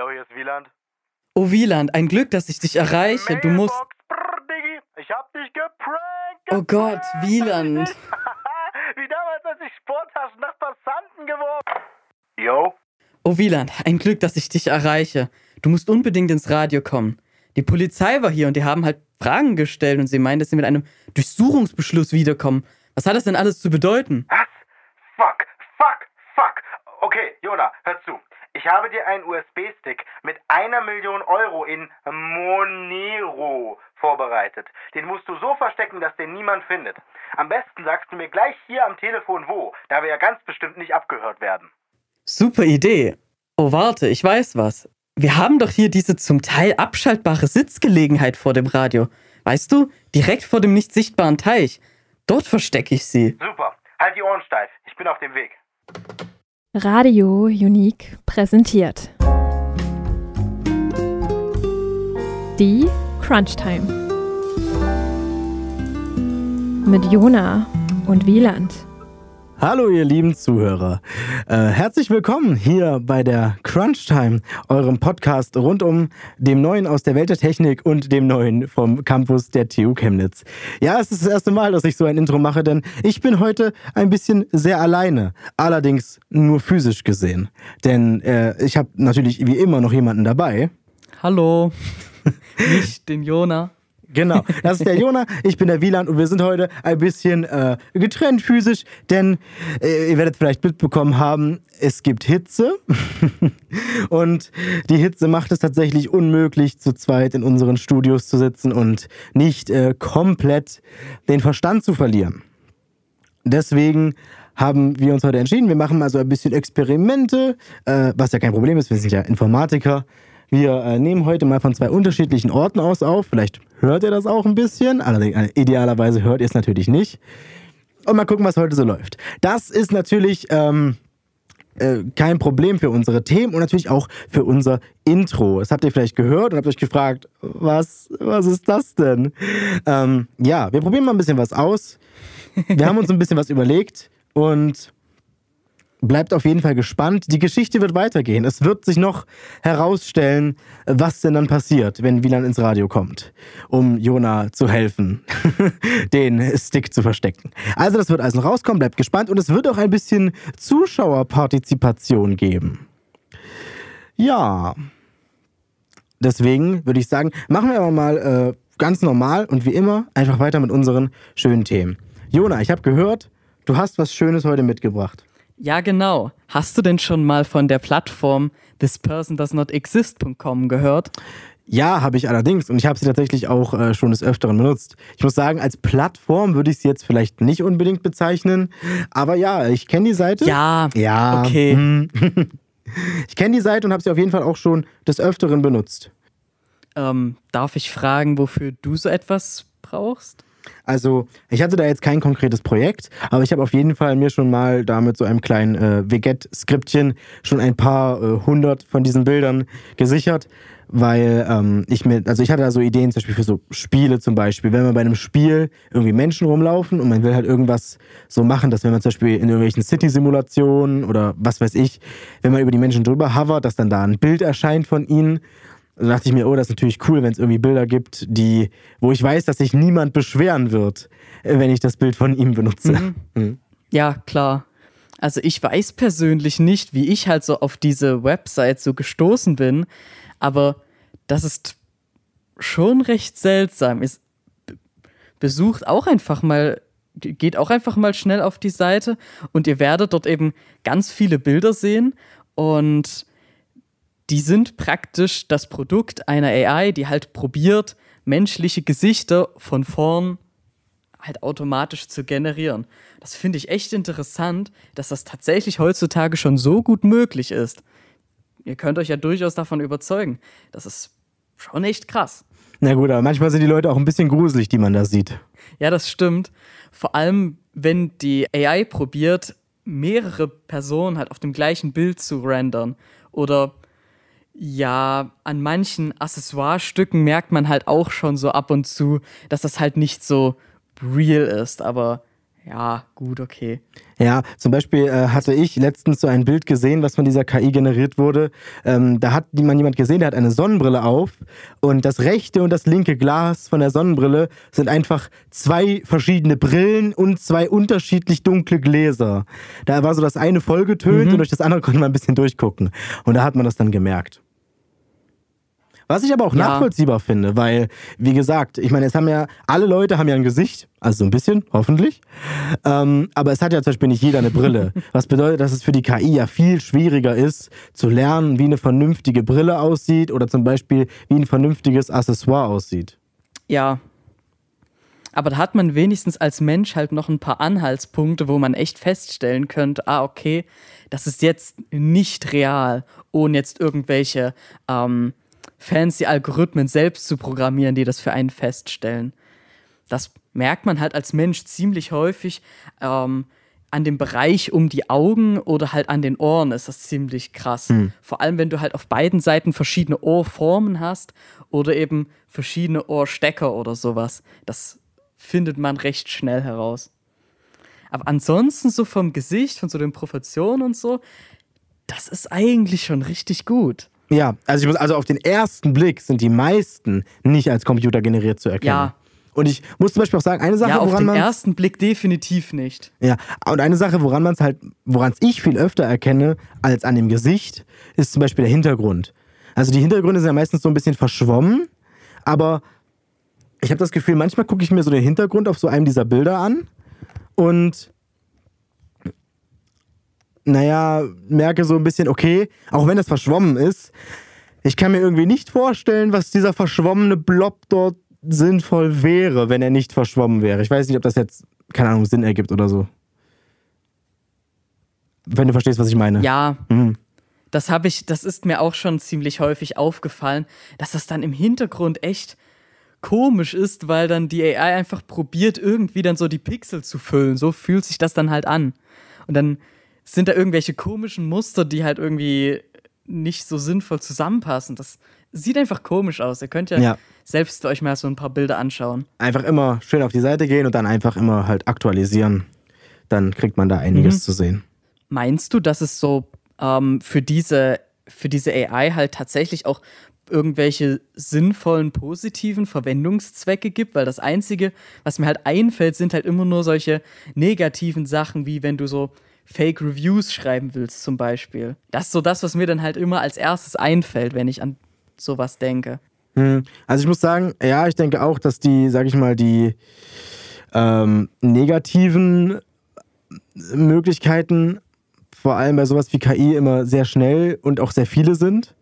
Jo, hier ist Wieland. Oh Wieland, ein Glück, dass ich dich erreiche. Du musst. Ich hab dich geprankt. Oh Gott. Wieland. Wie damals, als ich Sporttaschen nach Passanten geworfen. Jo, Oh Wieland, ein Glück, dass ich dich erreiche. Du musst unbedingt ins Radio kommen. Die Polizei war hier und die haben halt Fragen gestellt und sie meinen, dass sie mit einem Durchsuchungsbeschluss wiederkommen. Was hat das denn alles zu bedeuten? was? Fuck, fuck, fuck. Okay, Jona, hör zu. Ich habe dir einen USB-Stick mit einer Million Euro in Monero vorbereitet. Den musst du so verstecken, dass den niemand findet. Am besten sagst du mir gleich hier am Telefon wo, da wir ja ganz bestimmt nicht abgehört werden. Super Idee. Oh, warte, ich weiß was. Wir haben doch hier diese zum Teil abschaltbare Sitzgelegenheit vor dem Radio. Weißt du, direkt vor dem nicht sichtbaren Teich. Dort verstecke ich sie. Super. Halt die Ohren steif. Ich bin auf dem Weg. Radio Unique präsentiert. Die Crunch Time. Mit Jona und Wieland. Hallo ihr lieben Zuhörer. Äh, herzlich willkommen hier bei der Crunch Time, eurem Podcast rund um dem Neuen aus der Welt der Technik und dem Neuen vom Campus der TU Chemnitz. Ja, es ist das erste Mal, dass ich so ein Intro mache, denn ich bin heute ein bisschen sehr alleine, allerdings nur physisch gesehen. Denn äh, ich habe natürlich wie immer noch jemanden dabei. Hallo. Nicht den Jona. Genau, das ist der Jona, ich bin der Wieland und wir sind heute ein bisschen äh, getrennt physisch, denn äh, ihr werdet vielleicht mitbekommen haben, es gibt Hitze. Und die Hitze macht es tatsächlich unmöglich, zu zweit in unseren Studios zu sitzen und nicht äh, komplett den Verstand zu verlieren. Deswegen haben wir uns heute entschieden, wir machen mal so ein bisschen Experimente, äh, was ja kein Problem ist, wir sind ja Informatiker. Wir äh, nehmen heute mal von zwei unterschiedlichen Orten aus auf. Vielleicht hört ihr das auch ein bisschen. Allerdings, äh, idealerweise hört ihr es natürlich nicht. Und mal gucken, was heute so läuft. Das ist natürlich ähm, äh, kein Problem für unsere Themen und natürlich auch für unser Intro. Das habt ihr vielleicht gehört und habt euch gefragt, was, was ist das denn? Ähm, ja, wir probieren mal ein bisschen was aus. Wir haben uns ein bisschen was überlegt und bleibt auf jeden Fall gespannt. Die Geschichte wird weitergehen. Es wird sich noch herausstellen, was denn dann passiert, wenn Wieland ins Radio kommt, um Jona zu helfen, den Stick zu verstecken. Also das wird also noch rauskommen, bleibt gespannt und es wird auch ein bisschen Zuschauerpartizipation geben. Ja. Deswegen würde ich sagen, machen wir aber mal äh, ganz normal und wie immer einfach weiter mit unseren schönen Themen. Jona, ich habe gehört, du hast was Schönes heute mitgebracht. Ja, genau. Hast du denn schon mal von der Plattform thispersondoesnotexist.com gehört? Ja, habe ich allerdings und ich habe sie tatsächlich auch äh, schon des Öfteren benutzt. Ich muss sagen, als Plattform würde ich sie jetzt vielleicht nicht unbedingt bezeichnen, aber ja, ich kenne die Seite. Ja. Ja. Okay. hm. Ich kenne die Seite und habe sie auf jeden Fall auch schon des Öfteren benutzt. Ähm, darf ich fragen, wofür du so etwas brauchst? Also, ich hatte da jetzt kein konkretes Projekt, aber ich habe auf jeden Fall mir schon mal da mit so einem kleinen äh, Veget-Skriptchen schon ein paar äh, hundert von diesen Bildern gesichert, weil ähm, ich mir, also ich hatte da so Ideen zum Beispiel für so Spiele zum Beispiel, wenn man bei einem Spiel irgendwie Menschen rumlaufen und man will halt irgendwas so machen, dass wenn man zum Beispiel in irgendwelchen City-Simulationen oder was weiß ich, wenn man über die Menschen drüber hovert, dass dann da ein Bild erscheint von ihnen da dachte ich mir, oh, das ist natürlich cool, wenn es irgendwie Bilder gibt, die, wo ich weiß, dass sich niemand beschweren wird, äh, wenn ich das Bild von ihm benutze. Mhm. Mhm. Ja, klar. Also ich weiß persönlich nicht, wie ich halt so auf diese Website so gestoßen bin, aber das ist schon recht seltsam. B- besucht auch einfach mal, geht auch einfach mal schnell auf die Seite und ihr werdet dort eben ganz viele Bilder sehen und die sind praktisch das Produkt einer AI, die halt probiert, menschliche Gesichter von vorn halt automatisch zu generieren. Das finde ich echt interessant, dass das tatsächlich heutzutage schon so gut möglich ist. Ihr könnt euch ja durchaus davon überzeugen. Das ist schon echt krass. Na gut, aber manchmal sind die Leute auch ein bisschen gruselig, die man da sieht. Ja, das stimmt. Vor allem, wenn die AI probiert, mehrere Personen halt auf dem gleichen Bild zu rendern. Oder ja, an manchen Accessoirestücken merkt man halt auch schon so ab und zu, dass das halt nicht so real ist. Aber Ja, gut, okay. Ja, zum Beispiel äh, hatte ich letztens so ein Bild gesehen, was von dieser KI generiert wurde. Ähm, da hat man jemand gesehen, der hat eine Sonnenbrille auf und das rechte und das linke Glas von der Sonnenbrille sind einfach zwei verschiedene Brillen und zwei unterschiedlich dunkle Gläser. Da war so das eine vollgetönt Mhm. und durch das andere konnte man ein bisschen durchgucken. Und da hat man das dann gemerkt. Was ich aber auch Ja. nachvollziehbar finde, weil, wie gesagt, ich meine, es haben ja, alle Leute haben ja ein Gesicht, also so ein bisschen, hoffentlich. Ähm, aber es hat ja zum Beispiel nicht jeder eine Brille. Was bedeutet, dass es für die KI ja viel schwieriger ist, zu lernen, wie eine vernünftige Brille aussieht oder zum Beispiel, wie ein vernünftiges Accessoire aussieht. Ja. Aber da hat man wenigstens als Mensch halt noch ein paar Anhaltspunkte, wo man echt feststellen könnte, ah, okay, das ist jetzt nicht real, ohne jetzt irgendwelche ähm, fancy Algorithmen selbst zu programmieren, die das für einen feststellen. Das merkt man halt als Mensch ziemlich häufig. Ähm, an dem Bereich um die Augen oder halt an den Ohren ist das ziemlich krass. Vor allem, wenn du halt auf beiden Seiten verschiedene Ohrformen hast oder eben verschiedene Ohrstecker oder sowas. Das findet man recht schnell heraus. Aber ansonsten so vom Gesicht, von so den Proportionen und so, das ist eigentlich schon richtig gut. Ja, also ich muss, also auf den ersten Blick sind die meisten nicht als computergeneriert zu erkennen. Ja. Und ich muss zum Beispiel auch sagen, eine Sache, Ja, auf woran den man ersten Blick definitiv nicht. Ja, und eine Sache, woran man es halt, woran es ich viel öfter erkenne als an dem Gesicht, ist zum Beispiel der Hintergrund. Also die Hintergründe sind ja meistens so ein bisschen verschwommen, aber ich habe das Gefühl, manchmal gucke ich mir so den Hintergrund auf so einem dieser Bilder an und naja, merke so ein bisschen, okay, auch wenn das verschwommen ist, ich kann mir irgendwie nicht vorstellen, was dieser verschwommene Blob dort sinnvoll wäre, wenn er nicht verschwommen wäre. Ich weiß nicht, ob das jetzt, keine Ahnung, Sinn ergibt oder so. Wenn du verstehst, was ich meine. Ja, Mhm. das habe ich, das ist mir auch schon ziemlich häufig aufgefallen, dass das dann im Hintergrund echt komisch ist, weil dann die AI einfach probiert, irgendwie dann so die Pixel zu füllen. So fühlt sich das dann halt an. Und dann sind da irgendwelche komischen Muster, die halt irgendwie nicht so sinnvoll zusammenpassen. Das sieht einfach komisch aus. Ihr könnt ja, Ja. selbst euch mal so ein paar Bilder anschauen. Einfach immer schön auf die Seite gehen und dann einfach immer halt aktualisieren. Dann kriegt man da einiges Mhm. zu sehen. Meinst du, dass es so ähm, für, diese, für diese AI halt tatsächlich auch irgendwelche sinnvollen, positiven Verwendungszwecke gibt? Weil das Einzige, was mir halt einfällt, sind halt immer nur solche negativen Sachen, wie wenn du so Fake Reviews schreiben willst, zum Beispiel. Das ist so das, was mir dann halt immer als erstes einfällt, wenn ich an sowas denke. Hm, Also ich muss sagen, ja, ich denke auch, dass die, sag ich mal, die ähm, negativen Möglichkeiten, vor allem bei sowas wie KI, immer sehr schnell und auch sehr viele sind.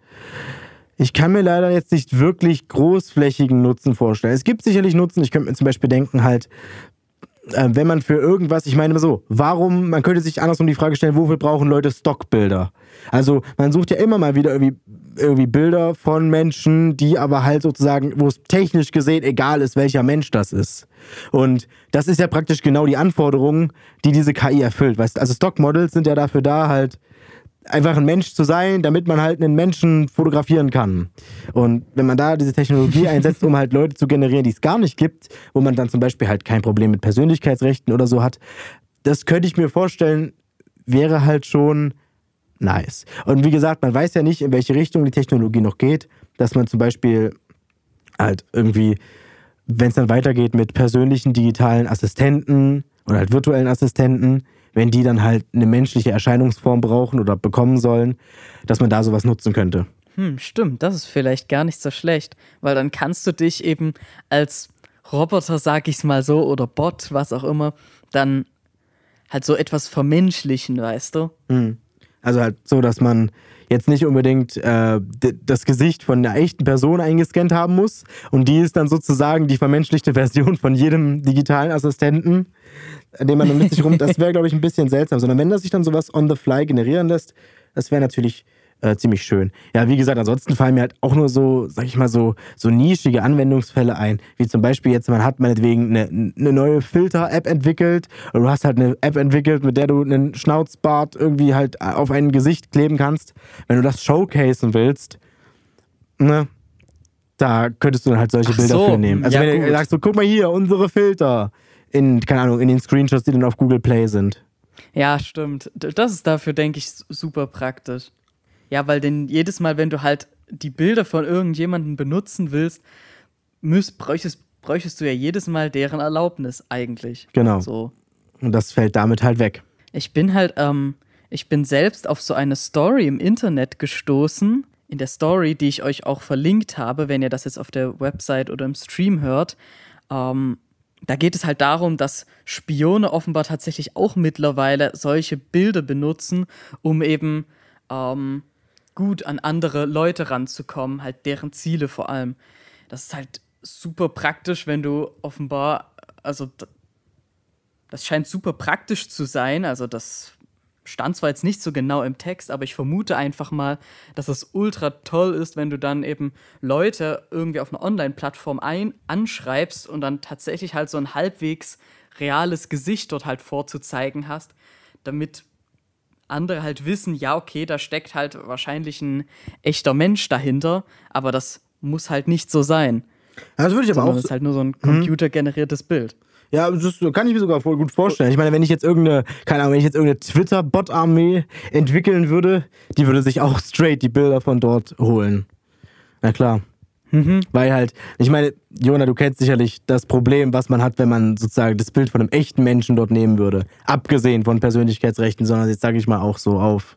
Ich kann mir leider jetzt nicht wirklich großflächigen Nutzen vorstellen. Es gibt sicherlich Nutzen. Ich könnte mir zum Beispiel denken, halt, äh, wenn man für irgendwas, ich meine so, warum, man könnte sich andersrum die Frage stellen, wofür brauchen Leute Stockbilder? Also man sucht ja immer mal wieder irgendwie, irgendwie Bilder von Menschen, die aber halt sozusagen, wo es technisch gesehen egal ist, welcher Mensch das ist. Und das ist ja praktisch genau die Anforderung, die diese KI erfüllt. Weißt? Also Stockmodels sind ja dafür da, halt einfach ein Mensch zu sein, damit man halt einen Menschen fotografieren kann. Und wenn man da diese Technologie einsetzt, um halt Leute zu generieren, die es gar nicht gibt, wo man dann zum Beispiel halt kein Problem mit Persönlichkeitsrechten oder so hat, das könnte ich mir vorstellen, wäre halt schon nice. Und wie gesagt, man weiß ja nicht, in welche Richtung die Technologie noch geht, dass man zum Beispiel halt irgendwie, wenn es dann weitergeht mit persönlichen digitalen Assistenten oder halt virtuellen Assistenten, wenn die dann halt eine menschliche Erscheinungsform brauchen oder bekommen sollen, dass man da sowas nutzen könnte. Hm, stimmt, das ist vielleicht gar nicht so schlecht, weil dann kannst du dich eben als Roboter, sag ich's mal so, oder Bot, was auch immer, dann halt so etwas vermenschlichen, weißt du? Also halt so, dass man jetzt nicht unbedingt äh, das Gesicht von einer echten Person eingescannt haben muss und die ist dann sozusagen die vermenschlichte Version von jedem digitalen Assistenten, den man dann mit sich rum. Das wäre, glaube ich, ein bisschen seltsam. Sondern wenn das sich dann sowas on the fly generieren lässt, das wäre natürlich äh, ziemlich schön. Ja, wie gesagt, ansonsten fallen mir halt auch nur so, sag ich mal, so, so nischige Anwendungsfälle ein. Wie zum Beispiel jetzt, man hat meinetwegen eine, eine neue Filter-App entwickelt oder du hast halt eine App entwickelt, mit der du einen Schnauzbart irgendwie halt auf ein Gesicht kleben kannst. Wenn du das showcasen willst, ne, da könntest du dann halt solche Ach Bilder so, für nehmen. Also ja, wenn du sagst, so, guck mal hier, unsere Filter. in, keine Ahnung, in den Screenshots, die dann auf Google Play sind. Ja, stimmt. Das ist dafür, denke ich, super praktisch. Ja, weil denn jedes Mal, wenn du halt die Bilder von irgendjemandem benutzen willst, müsst, bräuchtest, bräuchtest du ja jedes Mal deren Erlaubnis eigentlich. Genau. So. Und das fällt damit halt weg. Ich bin halt, ähm, ich bin selbst auf so eine Story im Internet gestoßen. In der Story, die ich euch auch verlinkt habe, wenn ihr das jetzt auf der Website oder im Stream hört. Ähm, da geht es halt darum, dass Spione offenbar tatsächlich auch mittlerweile solche Bilder benutzen, um eben ähm, gut an andere Leute ranzukommen, halt deren Ziele vor allem. Das ist halt super praktisch, wenn du offenbar, also das scheint super praktisch zu sein. Also das stand zwar jetzt nicht so genau im Text, aber ich vermute einfach mal, dass es ultra toll ist, wenn du dann eben Leute irgendwie auf einer Online-Plattform ein anschreibst und dann tatsächlich halt so ein halbwegs reales Gesicht dort halt vorzuzeigen hast, damit andere halt wissen, ja, okay, da steckt halt wahrscheinlich ein echter Mensch dahinter, aber das muss halt nicht so sein. Das würde ich aber Sondern auch. es ist halt nur so ein computergeneriertes Bild. Ja, das kann ich mir sogar voll gut vorstellen. Ich meine, wenn ich jetzt irgendeine, keine Ahnung, wenn ich jetzt irgendeine Twitter-Bot-Armee entwickeln würde, die würde sich auch straight die Bilder von dort holen. Na klar. Weil halt, ich meine, Jona, du kennst sicherlich das Problem, was man hat, wenn man sozusagen das Bild von einem echten Menschen dort nehmen würde. Abgesehen von Persönlichkeitsrechten, sondern jetzt sage ich mal auch so auf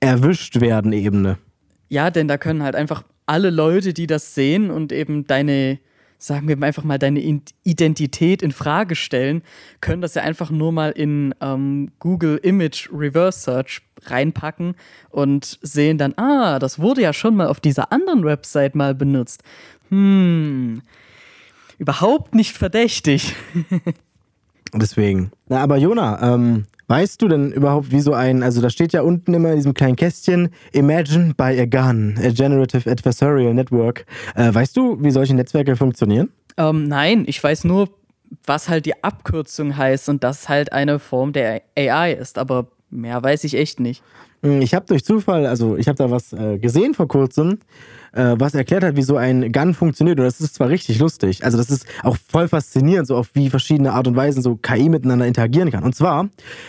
erwischt werden Ebene. Ja, denn da können halt einfach alle Leute, die das sehen und eben deine, sagen wir einfach mal, deine In- Identität in Frage stellen, können das ja einfach nur mal in ähm, Google Image Reverse Search reinpacken und sehen dann, ah, das wurde ja schon mal auf dieser anderen Website mal benutzt. Hm, überhaupt nicht verdächtig. Deswegen. Na, aber Jona, ähm, weißt du denn überhaupt, wie so ein, also da steht ja unten immer in diesem kleinen Kästchen, Imagine by a Gun, a Generative Adversarial Network. Äh, weißt du, wie solche Netzwerke funktionieren? Ähm, nein, ich weiß nur, was halt die Abkürzung heißt und das halt eine Form der AI ist, aber mehr weiß ich echt nicht. Hm, Ich habe durch Zufall, also ich habe da was äh, gesehen vor kurzem, äh, was erklärt hat, wie so ein Gun funktioniert. Und das ist zwar richtig lustig, also das ist auch voll faszinierend, so auf wie verschiedene Art und Weisen so KI miteinander interagieren kann. Und zwar,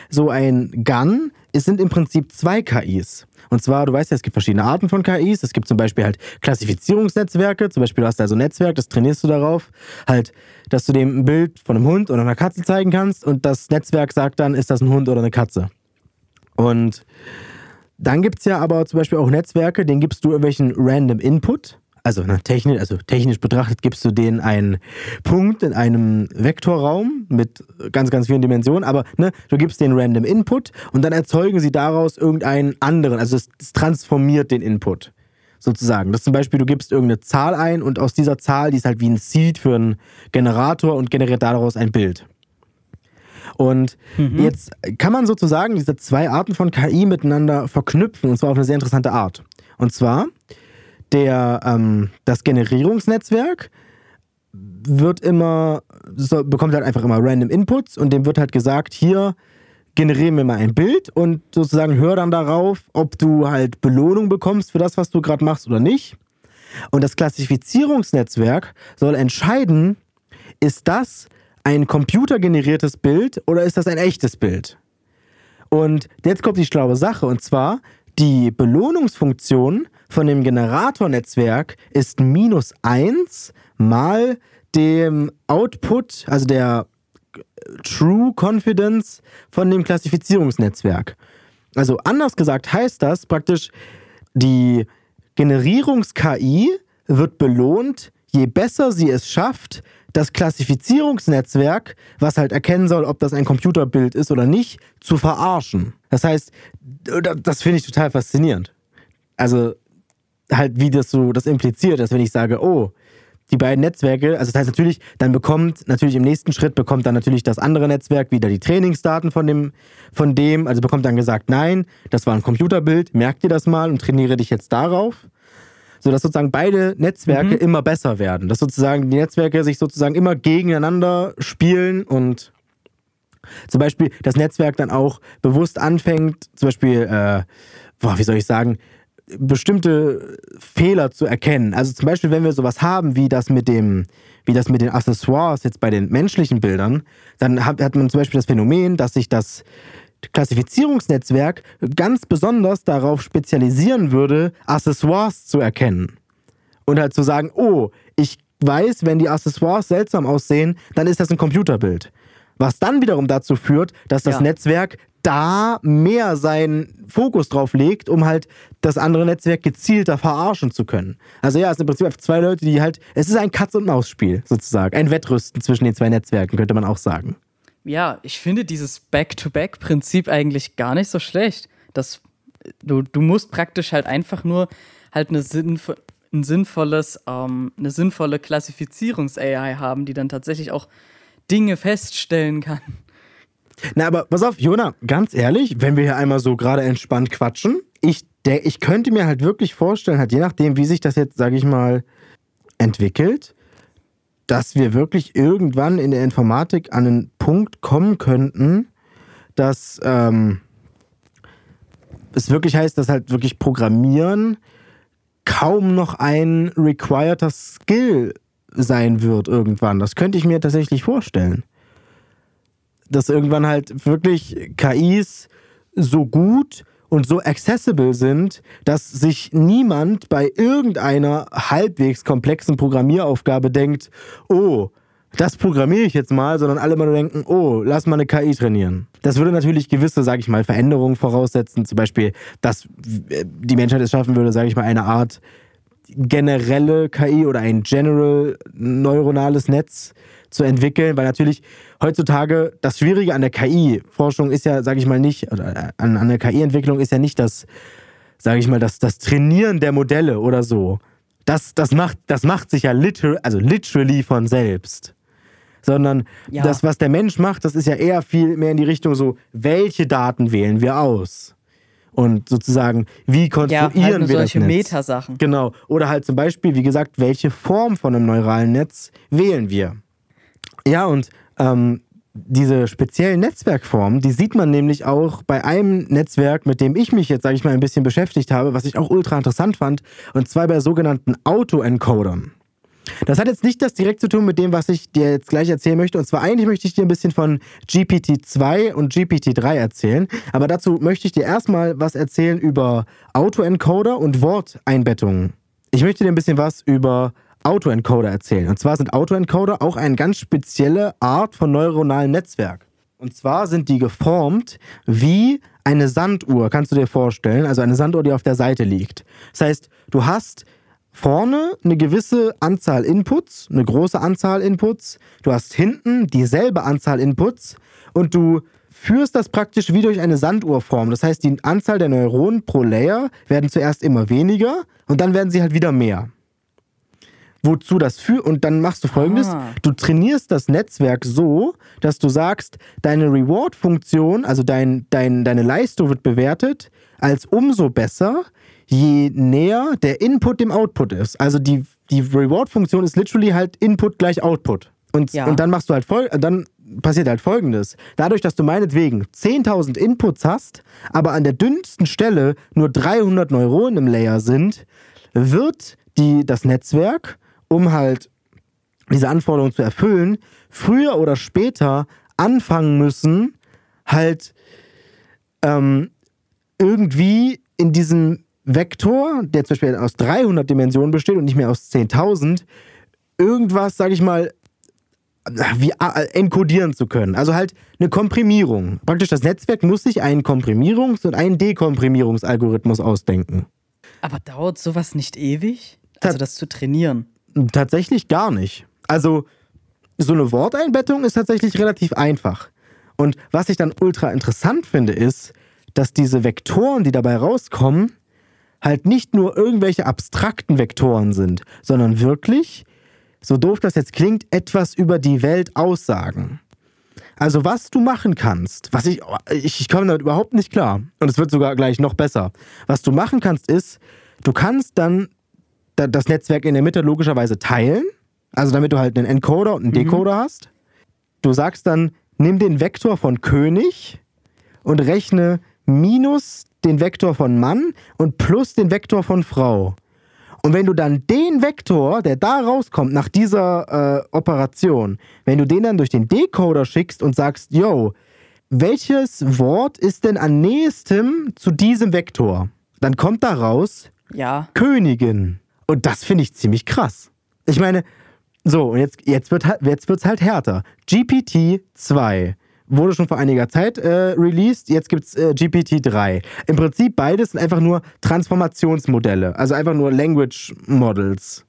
so ein Gun, es sind im Prinzip zwei KIs. Und zwar, du weißt ja, es gibt verschiedene Arten von KIs. Es gibt zum Beispiel halt Klassifizierungsnetzwerke. Zum Beispiel, du hast da so ein Netzwerk, das trainierst du darauf, halt, dass du dem ein Bild von einem Hund oder einer Katze zeigen kannst. Und das Netzwerk sagt dann, ist das ein Hund oder eine Katze. Und dann gibt es ja aber zum Beispiel auch Netzwerke, denen gibst du irgendwelchen random Input. Also, na, technisch, also technisch betrachtet gibst du denen einen Punkt in einem Vektorraum mit ganz, ganz vielen Dimensionen, aber ne, du gibst denen random Input und dann erzeugen sie daraus irgendeinen anderen. Also es, es transformiert den Input sozusagen. Das zum Beispiel, du gibst irgendeine Zahl ein und aus dieser Zahl, die ist halt wie ein Seed für einen Generator und generiert daraus ein Bild. Und jetzt kann man sozusagen diese zwei Arten von KI miteinander verknüpfen und zwar auf eine sehr interessante Art. Und zwar der, ähm, das Generierungsnetzwerk wird immer, so, bekommt halt einfach immer random Inputs und dem wird halt gesagt, hier generieren wir mal ein Bild und sozusagen hör dann darauf, ob du halt Belohnung bekommst für das, was du gerade machst oder nicht. Und das Klassifizierungsnetzwerk soll entscheiden, ist das ein computergeneriertes Bild oder ist das ein echtes Bild? Und jetzt kommt die schlaue Sache und zwar die Belohnungsfunktion von dem Generatornetzwerk ist minus 1 mal dem Output, also der True Confidence von dem Klassifizierungsnetzwerk. Also anders gesagt heißt das praktisch, die Generierungs-KI wird belohnt, je besser sie es schafft, das Klassifizierungsnetzwerk, was halt erkennen soll, ob das ein Computerbild ist oder nicht, zu verarschen. Das heißt, das finde ich total faszinierend. Also halt, wie das so das impliziert, dass wenn ich sage, oh, die beiden Netzwerke, also das heißt natürlich, dann bekommt natürlich im nächsten Schritt bekommt dann natürlich das andere Netzwerk wieder die Trainingsdaten von dem, von dem, also bekommt dann gesagt, nein, das war ein Computerbild, merk dir das mal und trainiere dich jetzt darauf. Sodass sozusagen beide Netzwerke immer besser werden. Dass sozusagen die Netzwerke sich sozusagen immer gegeneinander spielen und zum Beispiel das Netzwerk dann auch bewusst anfängt, zum Beispiel, äh, boah, wie soll ich sagen, bestimmte Fehler zu erkennen. Also zum Beispiel, wenn wir sowas haben wie das mit dem, wie das mit den Accessoires jetzt bei den menschlichen Bildern, dann hat, hat man zum Beispiel das Phänomen, dass sich das Klassifizierungsnetzwerk ganz besonders darauf spezialisieren würde, Accessoires zu erkennen. Und halt zu sagen, oh, ich weiß, wenn die Accessoires seltsam aussehen, dann ist das ein Computerbild. Was dann wiederum dazu führt, dass das Ja. Netzwerk da mehr seinen Fokus drauf legt, um halt das andere Netzwerk gezielter verarschen zu können. Also ja, es sind im Prinzip zwei Leute, die halt, es ist ein Katz-und-Maus-Spiel sozusagen. Ein Wettrüsten zwischen den zwei Netzwerken, könnte man auch sagen. Ja, ich finde dieses Back-to-Back-Prinzip eigentlich gar nicht so schlecht. Das, du, du musst praktisch halt einfach nur halt eine sinnvo ein sinnvolles, ähm, eine sinnvolle Klassifizierungs-AI haben, die dann tatsächlich auch Dinge feststellen kann. Na, aber pass auf, Jona, ganz ehrlich, wenn wir hier einmal so gerade entspannt quatschen, ich, der, ich könnte mir halt wirklich vorstellen, halt je nachdem, wie sich das jetzt, sage ich mal, entwickelt, dass wir wirklich irgendwann in der Informatik an einen Punkt kommen könnten, dass ähm, es wirklich heißt, dass halt wirklich Programmieren kaum noch ein requireder Skill sein wird irgendwann. Das könnte ich mir tatsächlich vorstellen dass irgendwann halt wirklich KIs so gut und so accessible sind, dass sich niemand bei irgendeiner halbwegs komplexen Programmieraufgabe denkt, oh, das programmiere ich jetzt mal, sondern alle mal nur denken, oh, lass mal eine KI trainieren. Das würde natürlich gewisse, sage ich mal, Veränderungen voraussetzen, zum Beispiel, dass die Menschheit es schaffen würde, sage ich mal, eine Art generelle KI oder ein general neuronales Netz zu entwickeln, weil natürlich heutzutage das Schwierige an der KI-Forschung ist ja, sage ich mal nicht, oder an, an der KI-Entwicklung ist ja nicht das, sage ich mal, das, das Trainieren der Modelle oder so. Das, das, macht, das macht sich ja liter also literally von selbst. Sondern Ja. das, was der Mensch macht, das ist ja eher viel mehr in die Richtung so, welche Daten wählen wir aus? Und sozusagen, wie Ja, konstruieren halt nur wir solche das Netz? Metasachen. Genau. Oder halt zum Beispiel, wie gesagt, welche Form von einem neuralen Netz wählen wir? Ja, und ähm, diese speziellen Netzwerkformen, die sieht man nämlich auch bei einem Netzwerk, mit dem ich mich jetzt, sage ich mal, ein bisschen beschäftigt habe, was ich auch ultra interessant fand, und zwar bei sogenannten Autoencodern. Das hat jetzt nicht das direkt zu tun mit dem, was ich dir jetzt gleich erzählen möchte. Und zwar eigentlich möchte ich dir ein bisschen von GPT-2 und GPT-3 erzählen. Aber dazu möchte ich dir erstmal was erzählen über Autoencoder und Worteinbettungen. Ich möchte dir ein bisschen was über Autoencoder erzählen. Und zwar sind Autoencoder auch eine ganz spezielle Art von neuronalen Netzwerk. Und zwar sind die geformt wie eine Sanduhr, kannst du dir vorstellen. Also eine Sanduhr, die auf der Seite liegt. Das heißt, du hast vorne eine gewisse Anzahl Inputs, eine große Anzahl Inputs. Du hast hinten dieselbe Anzahl Inputs und du führst das praktisch wie durch eine Sanduhrform. Das heißt, die Anzahl der Neuronen pro Layer werden zuerst immer weniger und dann werden sie halt wieder mehr. Wozu das führt, und dann machst du folgendes: Ah. Du trainierst das Netzwerk so, dass du sagst, deine Reward-Funktion, also dein, dein, deine Leistung wird bewertet als umso besser, je näher der Input dem Output ist. Also die, die Reward-Funktion ist literally halt Input gleich Output. Und, Ja. und dann machst du halt fol dann passiert halt folgendes. Dadurch, dass du meinetwegen 10.000 Inputs hast, aber an der dünnsten Stelle nur 300 Neuronen im Layer sind, wird die, das Netzwerk, um halt diese Anforderungen zu erfüllen, früher oder später anfangen müssen, halt ähm, irgendwie in diesem Vektor, der zum Beispiel aus 300 Dimensionen besteht und nicht mehr aus 10.000, irgendwas, sag ich mal, wie äh, enkodieren zu können. Also halt eine Komprimierung. Praktisch das Netzwerk muss sich einen Komprimierungs- und einen Dekomprimierungsalgorithmus ausdenken. Aber dauert sowas nicht ewig? Also das zu trainieren. Tatsächlich gar nicht. Also so eine Worteinbettung ist tatsächlich relativ einfach. Und was ich dann ultra interessant finde, ist, dass diese Vektoren, die dabei rauskommen, halt nicht nur irgendwelche abstrakten Vektoren sind, sondern wirklich, so doof das jetzt klingt, etwas über die Welt aussagen. Also was du machen kannst, was ich, ich, ich komme damit überhaupt nicht klar und es wird sogar gleich noch besser. Was du machen kannst ist, du kannst dann da- das Netzwerk in der Mitte logischerweise teilen, also damit du halt einen Encoder und einen Decoder hast. Du sagst dann, nimm den Vektor von König und rechne minus den Vektor von Mann und plus den Vektor von Frau. Und wenn du dann den Vektor, der da rauskommt nach dieser äh, Operation, wenn du den dann durch den Decoder schickst und sagst, yo, welches Wort ist denn am nächstem zu diesem Vektor? Dann kommt da raus Ja. Königin. Und das finde ich ziemlich krass. Ich meine, so, und jetzt, jetzt wird halt, jetzt wird's halt härter. GPT-2 wurde schon vor einiger Zeit äh, released, jetzt gibt's äh, GPT-3. Im Prinzip beides sind einfach nur Transformationsmodelle, also einfach nur Language Models.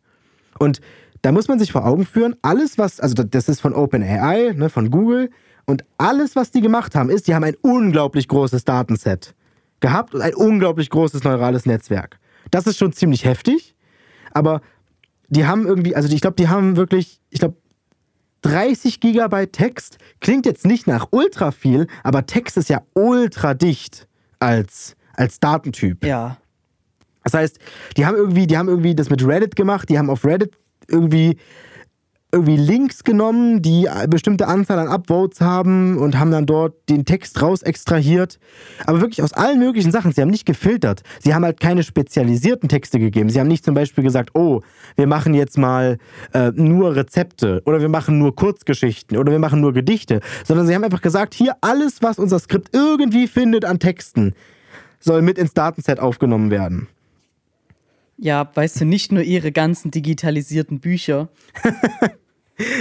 Und da muss man sich vor Augen führen, alles was, also das ist von OpenAI, ne, von Google, und alles was die gemacht haben, ist, die haben ein unglaublich großes Datenset gehabt und ein unglaublich großes neurales Netzwerk. Das ist schon ziemlich heftig, aber die haben irgendwie, also ich glaube, die haben wirklich, ich glaube, 30 Gigabyte Text klingt jetzt nicht nach ultra viel, aber Text ist ja ultra dicht als, als Datentyp. Ja. Das heißt, die haben irgendwie, die haben irgendwie das mit Reddit gemacht, die haben auf Reddit irgendwie irgendwie Links genommen, die eine bestimmte Anzahl an Upvotes haben und haben dann dort den Text raus extrahiert. Aber wirklich aus allen möglichen Sachen. Sie haben nicht gefiltert. Sie haben halt keine spezialisierten Texte gegeben. Sie haben nicht zum Beispiel gesagt, oh, wir machen jetzt mal äh, nur Rezepte oder wir machen nur Kurzgeschichten oder wir machen nur Gedichte, sondern sie haben einfach gesagt, hier alles, was unser Skript irgendwie findet an Texten, soll mit ins Datenset aufgenommen werden. Ja, weißt du, nicht nur ihre ganzen digitalisierten Bücher.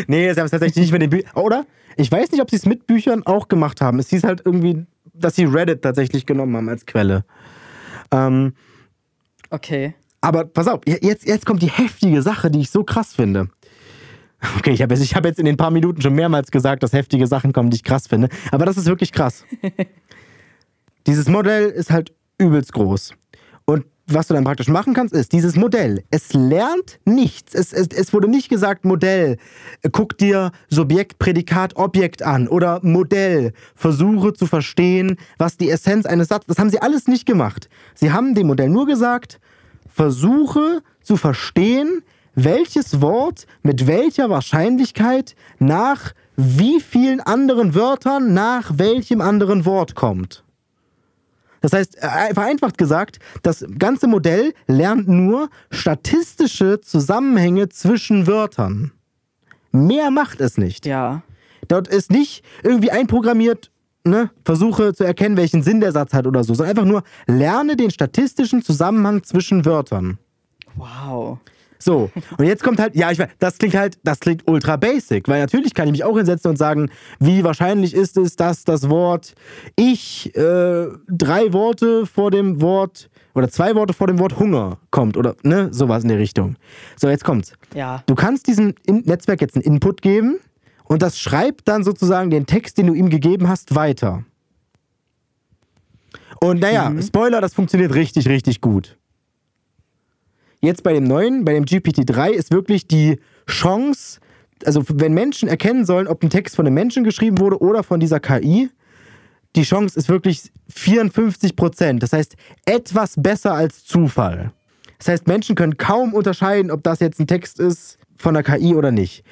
Nee, sie haben es tatsächlich nicht mit den Büchern. Oder? Ich weiß nicht, ob sie es mit Büchern auch gemacht haben. Es hieß halt irgendwie, dass sie Reddit tatsächlich genommen haben als Quelle. Ähm, Okay. aber pass auf, jetzt, jetzt kommt die heftige Sache, die ich so krass finde. Okay, ich habe jetzt, ich hab jetzt in den paar Minuten schon mehrmals gesagt, dass heftige Sachen kommen, die ich krass finde. Aber das ist wirklich krass. Dieses Modell ist halt übelst groß. Und was du dann praktisch machen kannst, ist, dieses Modell, es lernt nichts. Es, es, es wurde nicht gesagt, Modell, äh, guck dir Subjekt, Prädikat, Objekt an oder Modell, versuche zu verstehen, was die Essenz eines Satzes, das haben sie alles nicht gemacht. Sie haben dem Modell nur gesagt, versuche zu verstehen, welches Wort mit welcher Wahrscheinlichkeit nach wie vielen anderen Wörtern nach welchem anderen Wort kommt. Das heißt, äh, vereinfacht gesagt, das ganze Modell lernt nur statistische Zusammenhänge zwischen Wörtern. Mehr macht es nicht. Ja. Dort ist nicht irgendwie einprogrammiert, ne, versuche zu erkennen, welchen Sinn der Satz hat oder so, sondern einfach nur lerne den statistischen Zusammenhang zwischen Wörtern. Wow. So, und jetzt kommt halt, ja, ich weiß, das klingt halt, das klingt ultra basic, weil natürlich kann ich mich auch hinsetzen und sagen, wie wahrscheinlich ist es, dass das Wort ich äh, drei Worte vor dem Wort oder zwei Worte vor dem Wort Hunger kommt oder ne, sowas in der Richtung. So, jetzt kommt's. Ja. Du kannst diesem Netzwerk jetzt einen Input geben und das schreibt dann sozusagen den Text, den du ihm gegeben hast, weiter. Und naja, Spoiler, das funktioniert richtig, richtig gut. Jetzt bei dem neuen, bei dem GPT-3 ist wirklich die Chance, also wenn Menschen erkennen sollen, ob ein Text von einem Menschen geschrieben wurde oder von dieser KI, die Chance ist wirklich 54 Prozent. Das heißt, etwas besser als Zufall. Das heißt, Menschen können kaum unterscheiden, ob das jetzt ein Text ist von der KI oder nicht.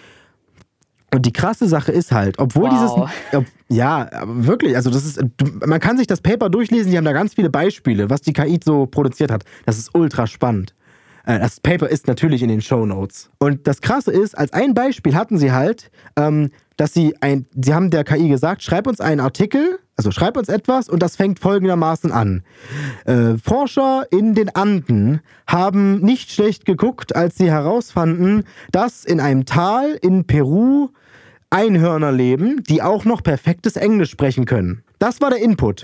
Und die krasse Sache ist halt, obwohl Wow. dieses. Ob, ja, wirklich, also das ist. Man kann sich das Paper durchlesen, die haben da ganz viele Beispiele, was die KI so produziert hat. Das ist ultra spannend. Äh, Das Paper ist natürlich in den Show Notes. Und das Krasse ist, als ein Beispiel hatten sie halt, ähm, dass sie ein, sie haben der KI gesagt, schreib uns einen Artikel, also schreib uns etwas und das fängt folgendermaßen an. Äh, Forscher in den Anden haben nicht schlecht geguckt, als sie herausfanden, dass in einem Tal in Peru Einhörner leben, die auch noch perfektes Englisch sprechen können. Das war der Input.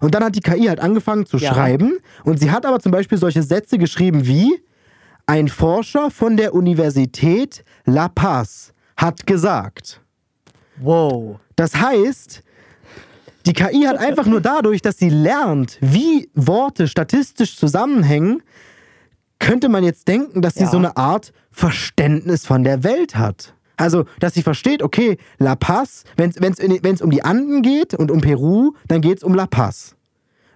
Und dann hat die KI halt angefangen zu Ja. schreiben und sie hat aber zum Beispiel solche Sätze geschrieben wie ein Forscher von der Universität La Paz hat gesagt. Wow. Das heißt, die KI hat einfach nur dadurch, dass sie lernt, wie Worte statistisch zusammenhängen, könnte man jetzt denken, dass sie Ja. so eine Art Verständnis von der Welt hat. Also, dass sie versteht, okay, La Paz, wenn es um die Anden geht und um Peru, dann geht es um La Paz.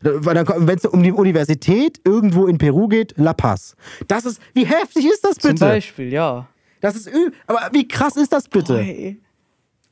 Wenn es um die Universität irgendwo in Peru geht, La Paz. Das ist, wie heftig ist das Zum bitte? Beispiel, ja. Das ist übel. Aber wie krass ist das bitte? Hey.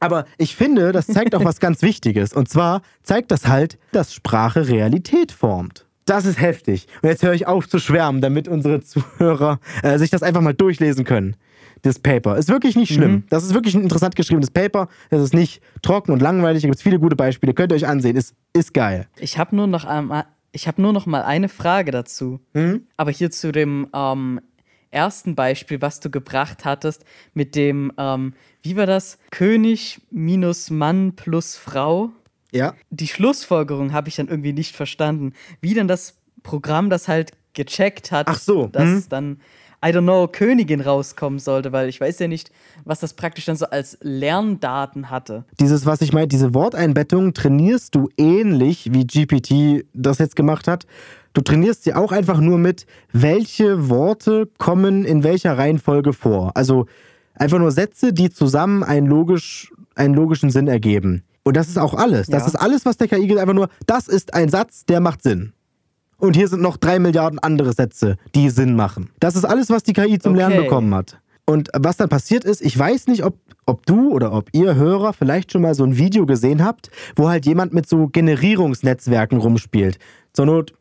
Aber ich finde, das zeigt auch was ganz Wichtiges. Und zwar zeigt das halt, dass Sprache Realität formt. Das ist heftig. Und jetzt höre ich auf zu schwärmen, damit unsere Zuhörer äh, sich das einfach mal durchlesen können. Das Paper. Ist wirklich nicht schlimm. Mhm. Das ist wirklich ein interessant geschriebenes Paper. Das ist nicht trocken und langweilig. Da gibt es viele gute Beispiele. Könnt ihr euch ansehen. Ist, ist geil. Ich habe nur noch einmal, ich habe nur noch mal eine Frage dazu. Mhm. Aber hier zu dem ähm, ersten Beispiel, was du gebracht hattest, mit dem, ähm, wie war das? König minus Mann plus Frau. Ja. Die Schlussfolgerung habe ich dann irgendwie nicht verstanden. Wie denn das Programm das halt gecheckt hat, Ach so, dass mhm. dann, I don't know, Königin rauskommen sollte, weil ich weiß ja nicht, was das praktisch dann so als Lerndaten hatte. Dieses, was ich meine, diese Worteinbettung trainierst du ähnlich wie GPT das jetzt gemacht hat. Du trainierst sie auch einfach nur mit, welche Worte kommen in welcher Reihenfolge vor. Also einfach nur Sätze, die zusammen einen, logisch, einen logischen Sinn ergeben. Und das ist auch alles. Das Ja. ist alles, was der KI gibt. Einfach nur, das ist ein Satz, der macht Sinn. Und hier sind noch drei Milliarden andere Sätze, die Sinn machen. Das ist alles, was die KI zum Lernen Okay. bekommen hat. Und was dann passiert ist, ich weiß nicht, ob, ob du oder ob ihr Hörer vielleicht schon mal so ein Video gesehen habt, wo halt jemand mit so Generierungsnetzwerken rumspielt. Zur Not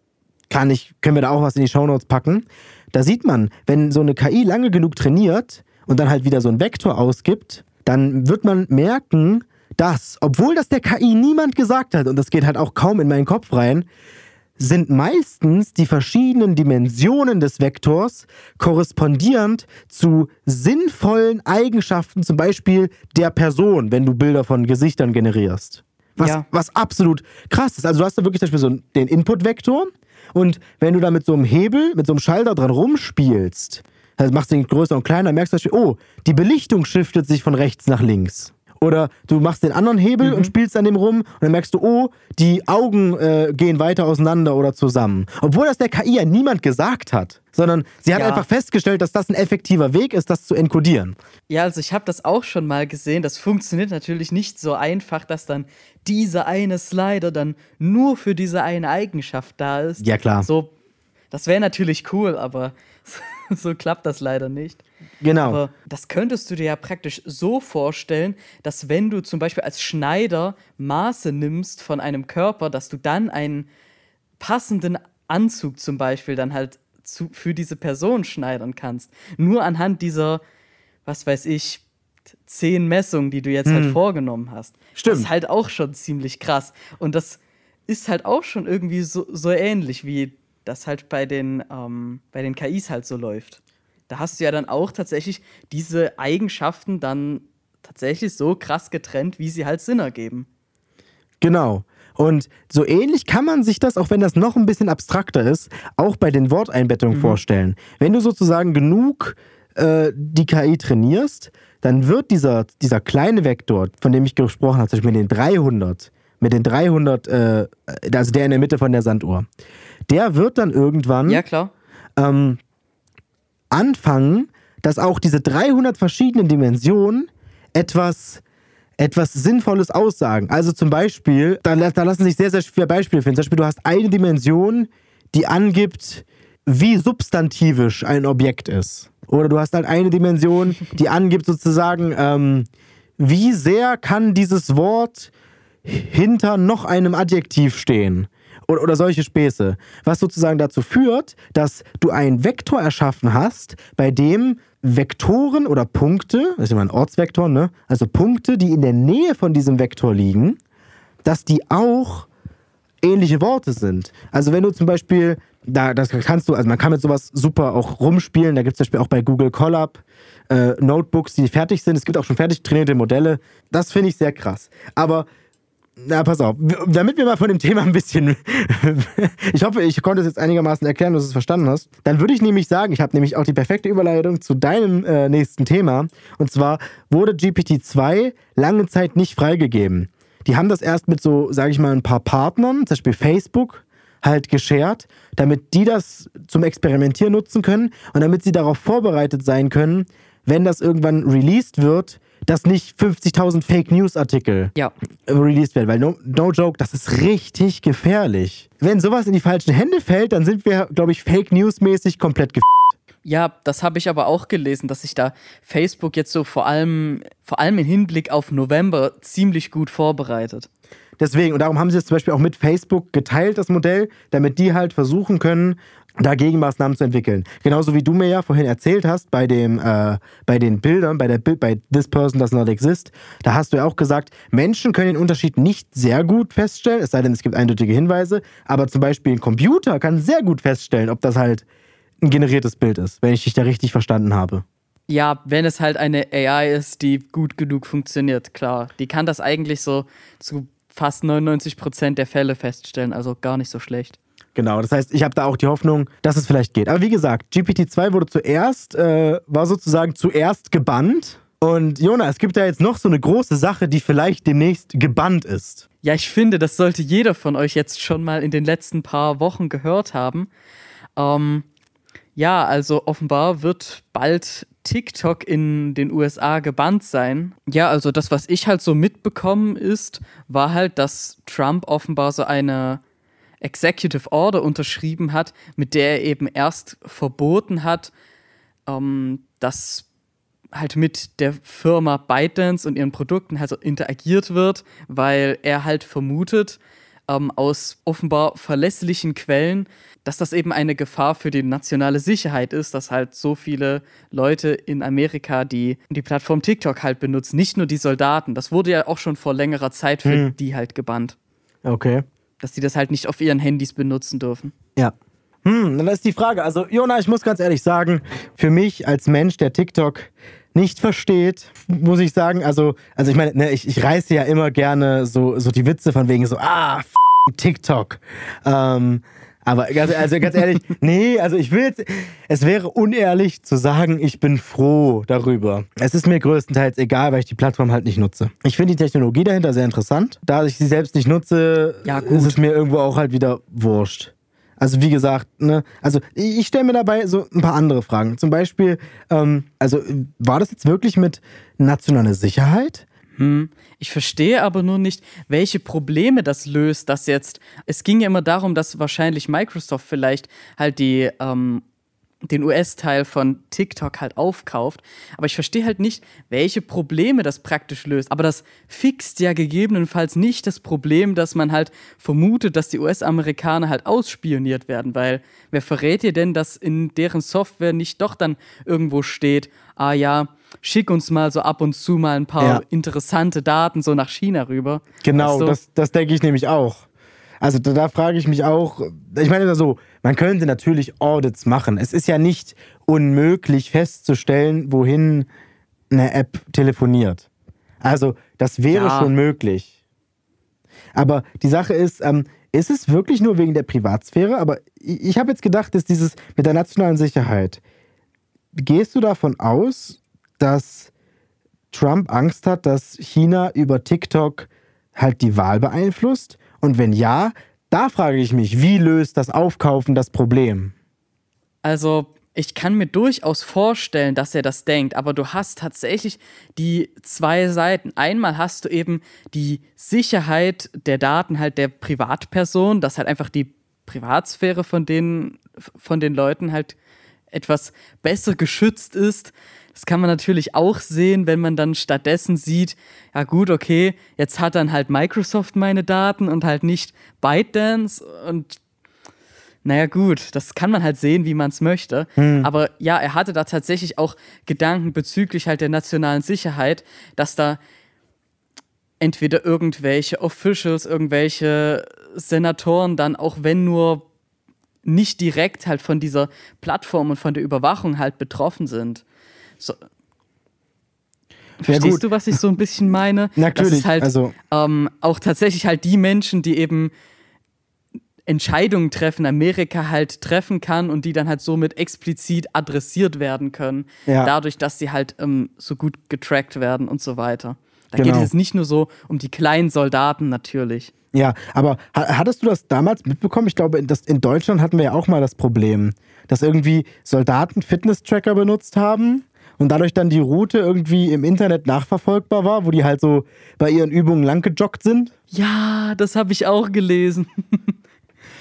kann ich, können wir da auch was in die Shownotes packen. Da sieht man, wenn so eine KI lange genug trainiert und dann halt wieder so ein Vektor ausgibt, dann wird man merken, dass, obwohl das der KI niemand gesagt hat, und das geht halt auch kaum in meinen Kopf rein, sind meistens die verschiedenen Dimensionen des Vektors korrespondierend zu sinnvollen Eigenschaften, zum Beispiel der Person, wenn du Bilder von Gesichtern generierst. Was, Ja. was absolut krass ist. Also du hast da wirklich zum Beispiel so den Input-Vektor und wenn du da mit so einem Hebel, mit so einem Schalter dran rumspielst, also machst du den größer und kleiner, merkst du, zum Beispiel, oh, die Belichtung shiftet sich von rechts nach links. Oder du machst den anderen Hebel und spielst an dem rum und dann merkst du, oh, die Augen äh, gehen weiter auseinander oder zusammen. Obwohl das der KI ja niemand gesagt hat, sondern sie hat Ja. einfach festgestellt, dass das ein effektiver Weg ist, das zu enkodieren. Ja, also ich habe das auch schon mal gesehen. Das funktioniert natürlich nicht so einfach, dass dann dieser eine Slider dann nur für diese eine Eigenschaft da ist. Ja, klar. So, das wäre natürlich cool, aber so klappt das leider nicht. Genau. Aber das könntest du dir ja praktisch so vorstellen, dass wenn du zum Beispiel als Schneider Maße nimmst von einem Körper, dass du dann einen passenden Anzug zum Beispiel dann halt zu, für diese Person schneidern kannst. Nur anhand dieser, was weiß ich, zehn Messungen, die du jetzt halt vorgenommen hast. Hm. Stimmt. Das ist halt auch schon ziemlich krass. Und das ist halt auch schon irgendwie so, so ähnlich, wie das halt bei den, ähm, bei den KIs halt so läuft. Da hast du ja dann auch tatsächlich diese Eigenschaften dann tatsächlich so krass getrennt, wie sie halt Sinn ergeben. Genau. Und so ähnlich kann man sich das, auch wenn das noch ein bisschen abstrakter ist, auch bei den Worteinbettungen vorstellen. Wenn du sozusagen genug äh, die KI trainierst, dann wird dieser, dieser kleine Vektor, von dem ich gesprochen habe, zum Beispiel mit den 300, mit den 300, äh, also der in der Mitte von der Sanduhr, der wird dann irgendwann Ja, klar. ähm, anfangen, dass auch diese 300 verschiedenen Dimensionen etwas, etwas Sinnvolles aussagen. Also zum Beispiel, da, da lassen sich sehr, sehr viele Beispiele finden. Zum Beispiel, du hast eine Dimension, die angibt, wie substantivisch ein Objekt ist. Oder du hast halt eine Dimension, die angibt sozusagen, ähm, wie sehr kann dieses Wort hinter noch einem Adjektiv stehen. Oder, oder solche Späße. Was sozusagen dazu führt, dass du einen Vektor erschaffen hast, bei dem Vektoren oder Punkte, das ist immer ein Ortsvektor, ne? Also Punkte, die in der Nähe von diesem Vektor liegen, dass die auch ähnliche Worte sind. Also wenn du zum Beispiel, da, das kannst du, also man kann mit sowas super auch rumspielen. Da gibt es zum Beispiel auch bei Google Colab äh, Notebooks, die fertig sind. Es gibt auch schon fertig trainierte Modelle. Das finde ich sehr krass. Aber na, pass auf, damit wir mal von dem Thema ein bisschen. ich hoffe, ich konnte es jetzt einigermaßen erklären, dass du es verstanden hast. Dann würde ich nämlich sagen, ich habe nämlich auch die perfekte Überleitung zu deinem äh, nächsten Thema. Und zwar wurde GPT-2 lange Zeit nicht freigegeben. Die haben das erst mit so, sage ich mal, ein paar Partnern, zum Beispiel Facebook, halt geshared, damit die das zum Experimentieren nutzen können und damit sie darauf vorbereitet sein können, wenn das irgendwann released wird, dass nicht 50.000 Fake News Artikel Ja. released werden, weil no, no joke, das ist richtig gefährlich. Wenn sowas in die falschen Hände fällt, dann sind wir, glaube ich, Fake News mäßig komplett ge Ja, das habe ich aber auch gelesen, dass sich da Facebook jetzt so vor allem, vor allem im Hinblick auf November ziemlich gut vorbereitet. Deswegen, und darum haben sie es zum Beispiel auch mit Facebook geteilt, das Modell, damit die halt versuchen können, da Gegenmaßnahmen zu entwickeln. Genauso wie du mir ja vorhin erzählt hast bei, dem, äh, bei den Bildern, bei, der, bei This Person Does Not Exist, da hast du ja auch gesagt, Menschen können den Unterschied nicht sehr gut feststellen, es sei denn, es gibt eindeutige Hinweise, aber zum Beispiel ein Computer kann sehr gut feststellen, ob das halt ein generiertes Bild ist, wenn ich dich da richtig verstanden habe. Ja, wenn es halt eine AI ist, die gut genug funktioniert, klar. Die kann das eigentlich so zu fast 99 Prozent der Fälle feststellen, also gar nicht so schlecht. Genau, das heißt, ich habe da auch die Hoffnung, dass es vielleicht geht. Aber wie gesagt, GPT-2 wurde zuerst, äh, war sozusagen zuerst gebannt. Und Jona, es gibt ja jetzt noch so eine große Sache, die vielleicht demnächst gebannt ist. Ja, ich finde, das sollte jeder von euch jetzt schon mal in den letzten paar Wochen gehört haben. Ähm, ja, also offenbar wird bald TikTok in den USA gebannt sein. Ja, also das, was ich halt so mitbekommen ist, war halt, dass Trump offenbar so eine Executive Order unterschrieben hat, mit der er eben erst verboten hat, ähm, dass halt mit der Firma ByteDance und ihren Produkten halt so interagiert wird, weil er halt vermutet, ähm, aus offenbar verlässlichen Quellen, dass das eben eine Gefahr für die nationale Sicherheit ist, dass halt so viele Leute in Amerika, die die Plattform TikTok halt benutzen, nicht nur die Soldaten. Das wurde ja auch schon vor längerer Zeit für hm. die halt gebannt. Okay. Dass die das halt nicht auf ihren Handys benutzen dürfen. Ja. Hm, dann ist die Frage. Also, Jona, ich muss ganz ehrlich sagen, für mich als Mensch, der TikTok nicht versteht, muss ich sagen. Also, also ich meine, ne, ich, ich reiße ja immer gerne so, so die Witze von wegen so, ah, f TikTok. Ähm, aber ganz, also ganz ehrlich, nee, also ich will jetzt, es wäre unehrlich zu sagen, ich bin froh darüber. Es ist mir größtenteils egal, weil ich die Plattform halt nicht nutze. Ich finde die Technologie dahinter sehr interessant. Da ich sie selbst nicht nutze, ja, ist es mir irgendwo auch halt wieder wurscht. Also wie gesagt, ne, also ich stelle mir dabei so ein paar andere Fragen. Zum Beispiel, ähm, also war das jetzt wirklich mit nationaler Sicherheit? Hm. Ich verstehe aber nur nicht, welche Probleme das löst, dass jetzt. Es ging ja immer darum, dass wahrscheinlich Microsoft vielleicht halt die ähm, den US-Teil von TikTok halt aufkauft. Aber ich verstehe halt nicht, welche Probleme das praktisch löst. Aber das fixt ja gegebenenfalls nicht das Problem, dass man halt vermutet, dass die US-Amerikaner halt ausspioniert werden. Weil wer verrät ihr denn, dass in deren Software nicht doch dann irgendwo steht, ah ja, schick uns mal so ab und zu mal ein paar ja. interessante Daten so nach China rüber. Genau, du? das, das denke ich nämlich auch. Also da, da frage ich mich auch, ich meine so, man könnte natürlich Audits machen. Es ist ja nicht unmöglich festzustellen, wohin eine App telefoniert. Also das wäre ja. schon möglich. Aber die Sache ist, ähm, ist es wirklich nur wegen der Privatsphäre? Aber ich, ich habe jetzt gedacht, dass dieses mit der nationalen Sicherheit, gehst du davon aus, dass Trump Angst hat, dass China über TikTok halt die Wahl beeinflusst? Und wenn ja, da frage ich mich, wie löst das Aufkaufen das Problem? Also, ich kann mir durchaus vorstellen, dass er das denkt, aber du hast tatsächlich die zwei Seiten. Einmal hast du eben die Sicherheit der Daten halt der Privatperson, dass halt einfach die Privatsphäre von den, von den Leuten halt etwas besser geschützt ist. Das kann man natürlich auch sehen, wenn man dann stattdessen sieht, ja gut, okay, jetzt hat dann halt Microsoft meine Daten und halt nicht ByteDance und naja gut, das kann man halt sehen, wie man es möchte. Hm. Aber ja, er hatte da tatsächlich auch Gedanken bezüglich halt der nationalen Sicherheit, dass da entweder irgendwelche Officials, irgendwelche Senatoren dann, auch wenn nur nicht direkt halt von dieser Plattform und von der Überwachung halt betroffen sind. So. Verstehst du, was ich so ein bisschen meine? Natürlich. Dass halt also. ähm, auch tatsächlich halt die Menschen, die eben Entscheidungen treffen, Amerika halt treffen kann und die dann halt somit explizit adressiert werden können, ja. dadurch, dass sie halt ähm, so gut getrackt werden und so weiter. Da genau. geht es nicht nur so um die kleinen Soldaten natürlich. Ja, aber hattest du das damals mitbekommen? Ich glaube, in Deutschland hatten wir ja auch mal das Problem, dass irgendwie Soldaten Fitness-Tracker benutzt haben und dadurch dann die Route irgendwie im Internet nachverfolgbar war, wo die halt so bei ihren Übungen lang gejoggt sind? Ja, das habe ich auch gelesen.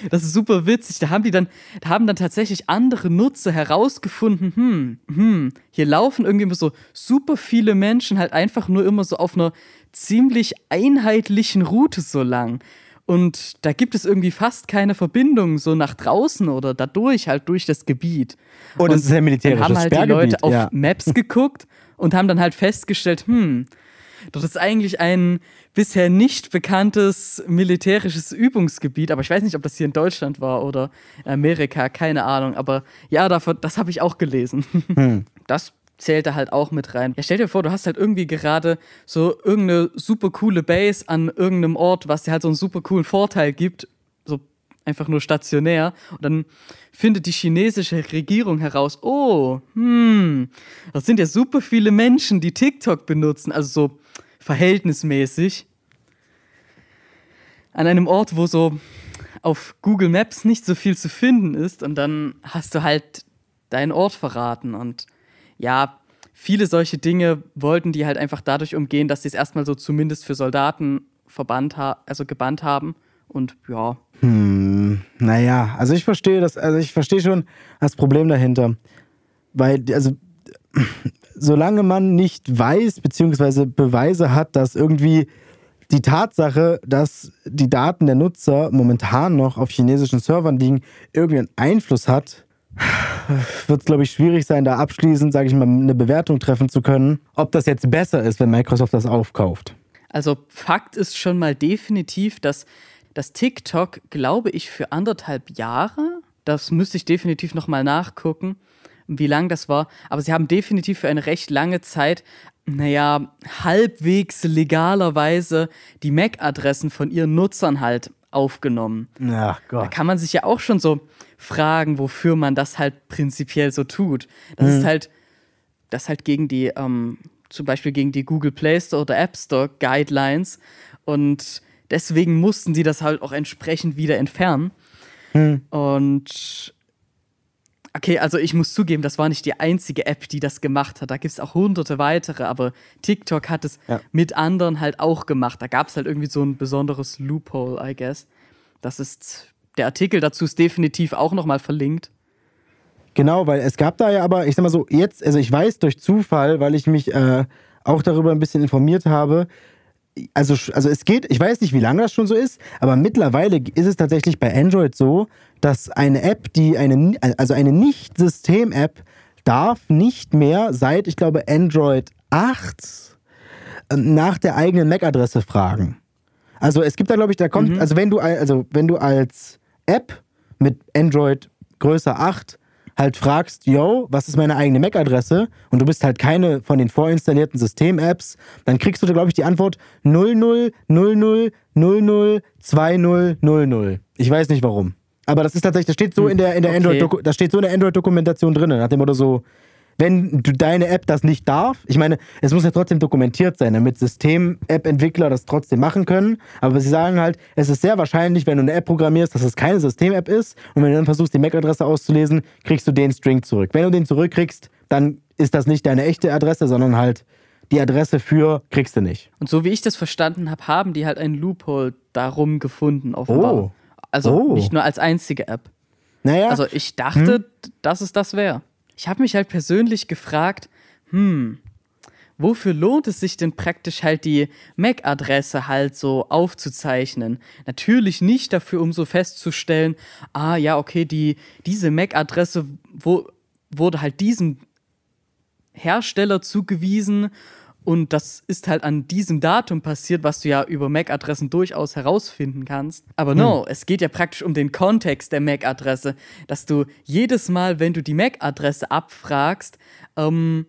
Das ist super witzig. Da haben die dann, da haben dann tatsächlich andere Nutzer herausgefunden, hm, hm, hier laufen irgendwie immer so super viele Menschen halt einfach nur immer so auf einer ziemlich einheitlichen Route so lang. Und da gibt es irgendwie fast keine Verbindung so nach draußen oder dadurch halt durch das Gebiet. Oh, das ist ja militärisches Dann haben halt die Leute auf ja. Maps geguckt und haben dann halt festgestellt, hm, das ist eigentlich ein bisher nicht bekanntes militärisches Übungsgebiet, aber ich weiß nicht, ob das hier in Deutschland war oder Amerika, keine Ahnung. Aber ja, davon, das habe ich auch gelesen. Das zählte halt auch mit rein. Ja, stell dir vor, du hast halt irgendwie gerade so irgendeine super coole Base an irgendeinem Ort, was dir halt so einen super coolen Vorteil gibt, so einfach nur stationär. Und dann findet die chinesische Regierung heraus, oh, hm, das sind ja super viele Menschen, die TikTok benutzen, also so verhältnismäßig. An einem Ort, wo so auf Google Maps nicht so viel zu finden ist und dann hast du halt deinen Ort verraten und ja, viele solche Dinge wollten die halt einfach dadurch umgehen, dass sie es erstmal so zumindest für Soldaten verbannt ha also gebannt haben und ja, Hm, naja, also ich verstehe das, also ich verstehe schon das Problem dahinter. Weil, also, solange man nicht weiß, beziehungsweise Beweise hat, dass irgendwie die Tatsache, dass die Daten der Nutzer momentan noch auf chinesischen Servern liegen, irgendeinen Einfluss hat, wird es, glaube ich, schwierig sein, da abschließend, sage ich mal, eine Bewertung treffen zu können, ob das jetzt besser ist, wenn Microsoft das aufkauft. Also Fakt ist schon mal definitiv, dass das TikTok, glaube ich, für anderthalb Jahre, das müsste ich definitiv nochmal nachgucken, wie lang das war, aber sie haben definitiv für eine recht lange Zeit, naja, halbwegs legalerweise die MAC-Adressen von ihren Nutzern halt aufgenommen. Ach Da Gott. kann man sich ja auch schon so fragen, wofür man das halt prinzipiell so tut. Das Mhm. ist halt, das halt gegen die, ähm, zum Beispiel gegen die Google Play Store oder App Store Guidelines und deswegen mussten sie das halt auch entsprechend wieder entfernen. Mhm. Und okay, also ich muss zugeben, das war nicht die einzige App, die das gemacht hat. Da gibt es auch hunderte weitere, aber TikTok hat es Ja. mit anderen halt auch gemacht. Da gab es halt irgendwie so ein besonderes Loophole, I guess. Das ist, der Artikel dazu ist definitiv auch nochmal verlinkt. Genau, weil es gab da ja aber, ich sag mal so, jetzt, also ich weiß durch Zufall, weil ich mich äh, auch darüber ein bisschen informiert habe, also, also es geht, ich weiß nicht, wie lange das schon so ist, aber mittlerweile ist es tatsächlich bei Android so, dass eine App, die eine, also eine Nicht-System-App, darf nicht mehr seit, ich glaube, Android 8 äh, nach der eigenen MAC-Adresse fragen. Also es gibt da, glaube ich, da kommt, also wenn du, al- also wenn du als App mit Android größer 8 halt fragst, yo, was ist meine eigene MAC-Adresse und du bist halt keine von den vorinstallierten System-Apps, dann kriegst du da, glaube ich, die Antwort 0000002000. Ich weiß nicht warum. Aber das ist tatsächlich, das steht so in der, in der Okay. Android, das steht so in der Android-Dokumentation drin, nach dem Motto so, wenn du deine App das nicht darf, ich meine, es muss ja trotzdem dokumentiert sein, damit System-App-Entwickler das trotzdem machen können. Aber sie sagen halt, es ist sehr wahrscheinlich, wenn du eine App programmierst, dass es keine System-App ist. Und wenn du dann versuchst, die MAC-Adresse auszulesen, kriegst du den String zurück. Wenn du den zurückkriegst, dann ist das nicht deine echte Adresse, sondern halt die Adresse für kriegst du nicht. Und so wie ich das verstanden habe, haben die halt einen Loophole darum gefunden, offenbar. Oh. Also Oh. nicht nur als einzige App. Naja, Also ich dachte, dass es das wäre. Ich habe mich halt persönlich gefragt, hm, wofür lohnt es sich denn praktisch halt die MAC-Adresse halt so aufzuzeichnen? Natürlich nicht dafür, um so festzustellen, ah ja, okay, die, diese MAC-Adresse wo, wurde halt diesem Hersteller zugewiesen und das ist halt an diesem Datum passiert, was du ja über MAC-Adressen durchaus herausfinden kannst. Aber no, es geht ja praktisch um den Kontext der MAC-Adresse, dass du jedes Mal, wenn du die MAC-Adresse abfragst, ähm,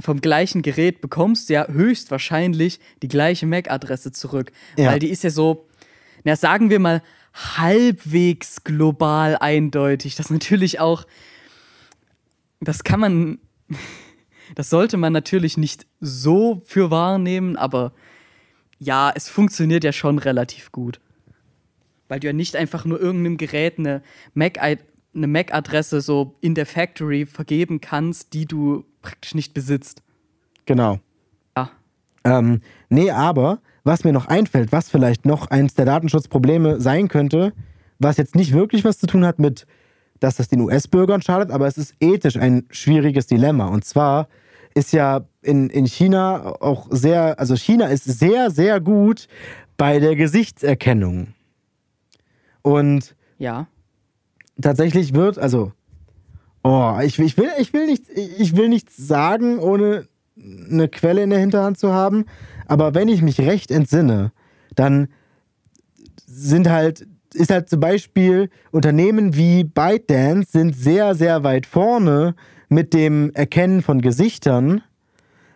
vom gleichen Gerät bekommst du ja höchstwahrscheinlich die gleiche MAC-Adresse zurück. Ja. Weil die ist ja so, na sagen wir mal, halbwegs global eindeutig. Das natürlich auch, das kann man, das sollte man natürlich nicht so für wahrnehmen, aber ja, es funktioniert ja schon relativ gut. Weil du ja nicht einfach nur irgendeinem Gerät eine Mac eine MAC-Adresse so in der Factory vergeben kannst, die du praktisch nicht besitzt. genau. Ja. Ähm, nee, aber was mir noch einfällt, was vielleicht noch eins der Datenschutzprobleme sein könnte, was jetzt nicht wirklich was zu tun hat mit, dass das den US-Bürgern schadet, aber es ist ethisch ein schwieriges Dilemma. Und zwar ist ja in, in China auch sehr, also China ist sehr, sehr gut bei der Gesichtserkennung. Und Ja. tatsächlich wird, also, oh, ich, ich, will, ich, will nichts, ich will nichts sagen, ohne eine Quelle in der Hinterhand zu haben. Aber wenn ich mich recht entsinne, dann sind halt, ist halt zum Beispiel Unternehmen wie ByteDance sind sehr, sehr weit vorne mit dem Erkennen von Gesichtern,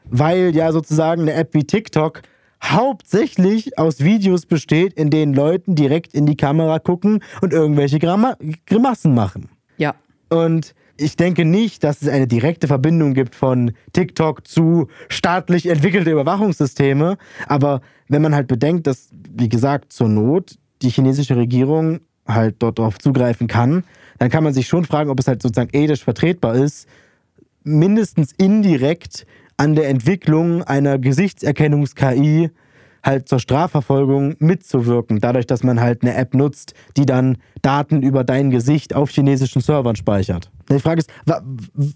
weil ja sozusagen eine App wie TikTok hauptsächlich aus Videos besteht, in denen Leuten direkt in die Kamera gucken und irgendwelche Gramma Grimassen machen. Ja. Und ich denke nicht, dass es eine direkte Verbindung gibt von TikTok zu staatlich entwickelte Überwachungssysteme. Aber wenn man halt bedenkt, dass, wie gesagt, zur Not die chinesische Regierung halt dort drauf zugreifen kann, dann kann man sich schon fragen, ob es halt sozusagen ethisch vertretbar ist, mindestens indirekt an der Entwicklung einer Gesichtserkennungs-KI halt zur Strafverfolgung mitzuwirken, dadurch, dass man halt eine App nutzt, die dann Daten über dein Gesicht auf chinesischen Servern speichert. Die Frage ist, wa-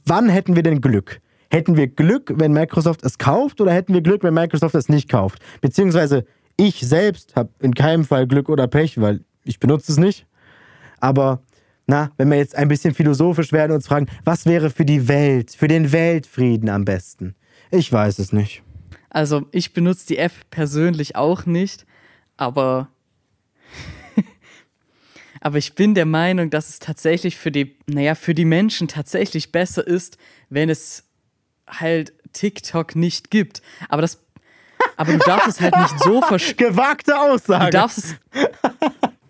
wann hätten wir denn Glück? Hätten wir Glück, wenn Microsoft es kauft oder hätten wir Glück, wenn Microsoft es nicht kauft? Beziehungsweise ich selbst habe in keinem Fall Glück oder Pech, weil ich benutze es nicht. Aber na, wenn wir jetzt ein bisschen philosophisch werden und uns fragen, was wäre für die Welt, für den Weltfrieden am besten? Ich weiß es nicht. Also ich benutze die App persönlich auch nicht, aber aber ich bin der Meinung, dass es tatsächlich für die, naja, für die Menschen tatsächlich besser ist, wenn es halt TikTok nicht gibt. Aber das, aber du darfst es halt nicht so verstehen. Gewagte Aussage. Du darfst es.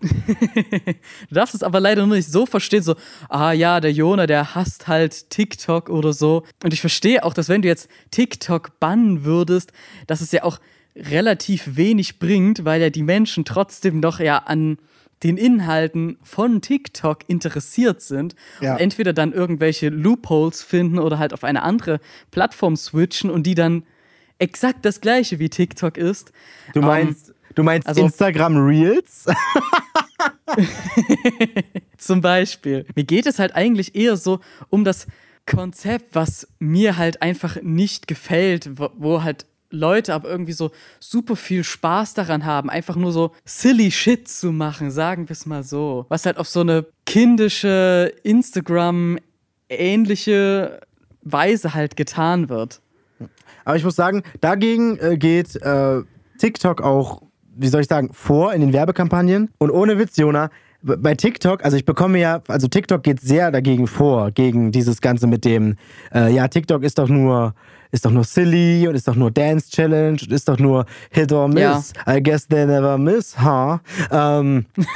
du darfst es aber leider nur nicht so verstehen, so, ah ja, der Jona, der hasst halt TikTok oder so. Und ich verstehe auch, dass wenn du jetzt TikTok bannen würdest, dass es ja auch relativ wenig bringt, weil ja die Menschen trotzdem noch ja an den Inhalten von TikTok interessiert sind Ja. und entweder dann irgendwelche Loopholes finden oder halt auf eine andere Plattform switchen und die dann exakt das gleiche wie TikTok ist. du Ähm, meinst, du meinst also- Instagram Reels? Zum Beispiel. Mir geht es halt eigentlich eher so um das Konzept, was mir halt einfach nicht gefällt, wo, wo halt Leute aber irgendwie so super viel Spaß daran haben, einfach nur so silly Shit zu machen, sagen wir es mal so. Was halt auf so eine kindische, Instagram-ähnliche Weise halt getan wird. Aber ich muss sagen, dagegen äh, geht äh, TikTok auch, wie soll ich sagen, vor in den Werbekampagnen. Und ohne Witz, Jona, bei TikTok, also ich bekomme ja, also TikTok geht sehr dagegen vor, gegen dieses Ganze mit dem, äh, ja, TikTok ist doch nur, ist doch nur silly und ist doch nur Dance Challenge und ist doch nur Hit or Miss. I guess they never miss, huh? Ähm,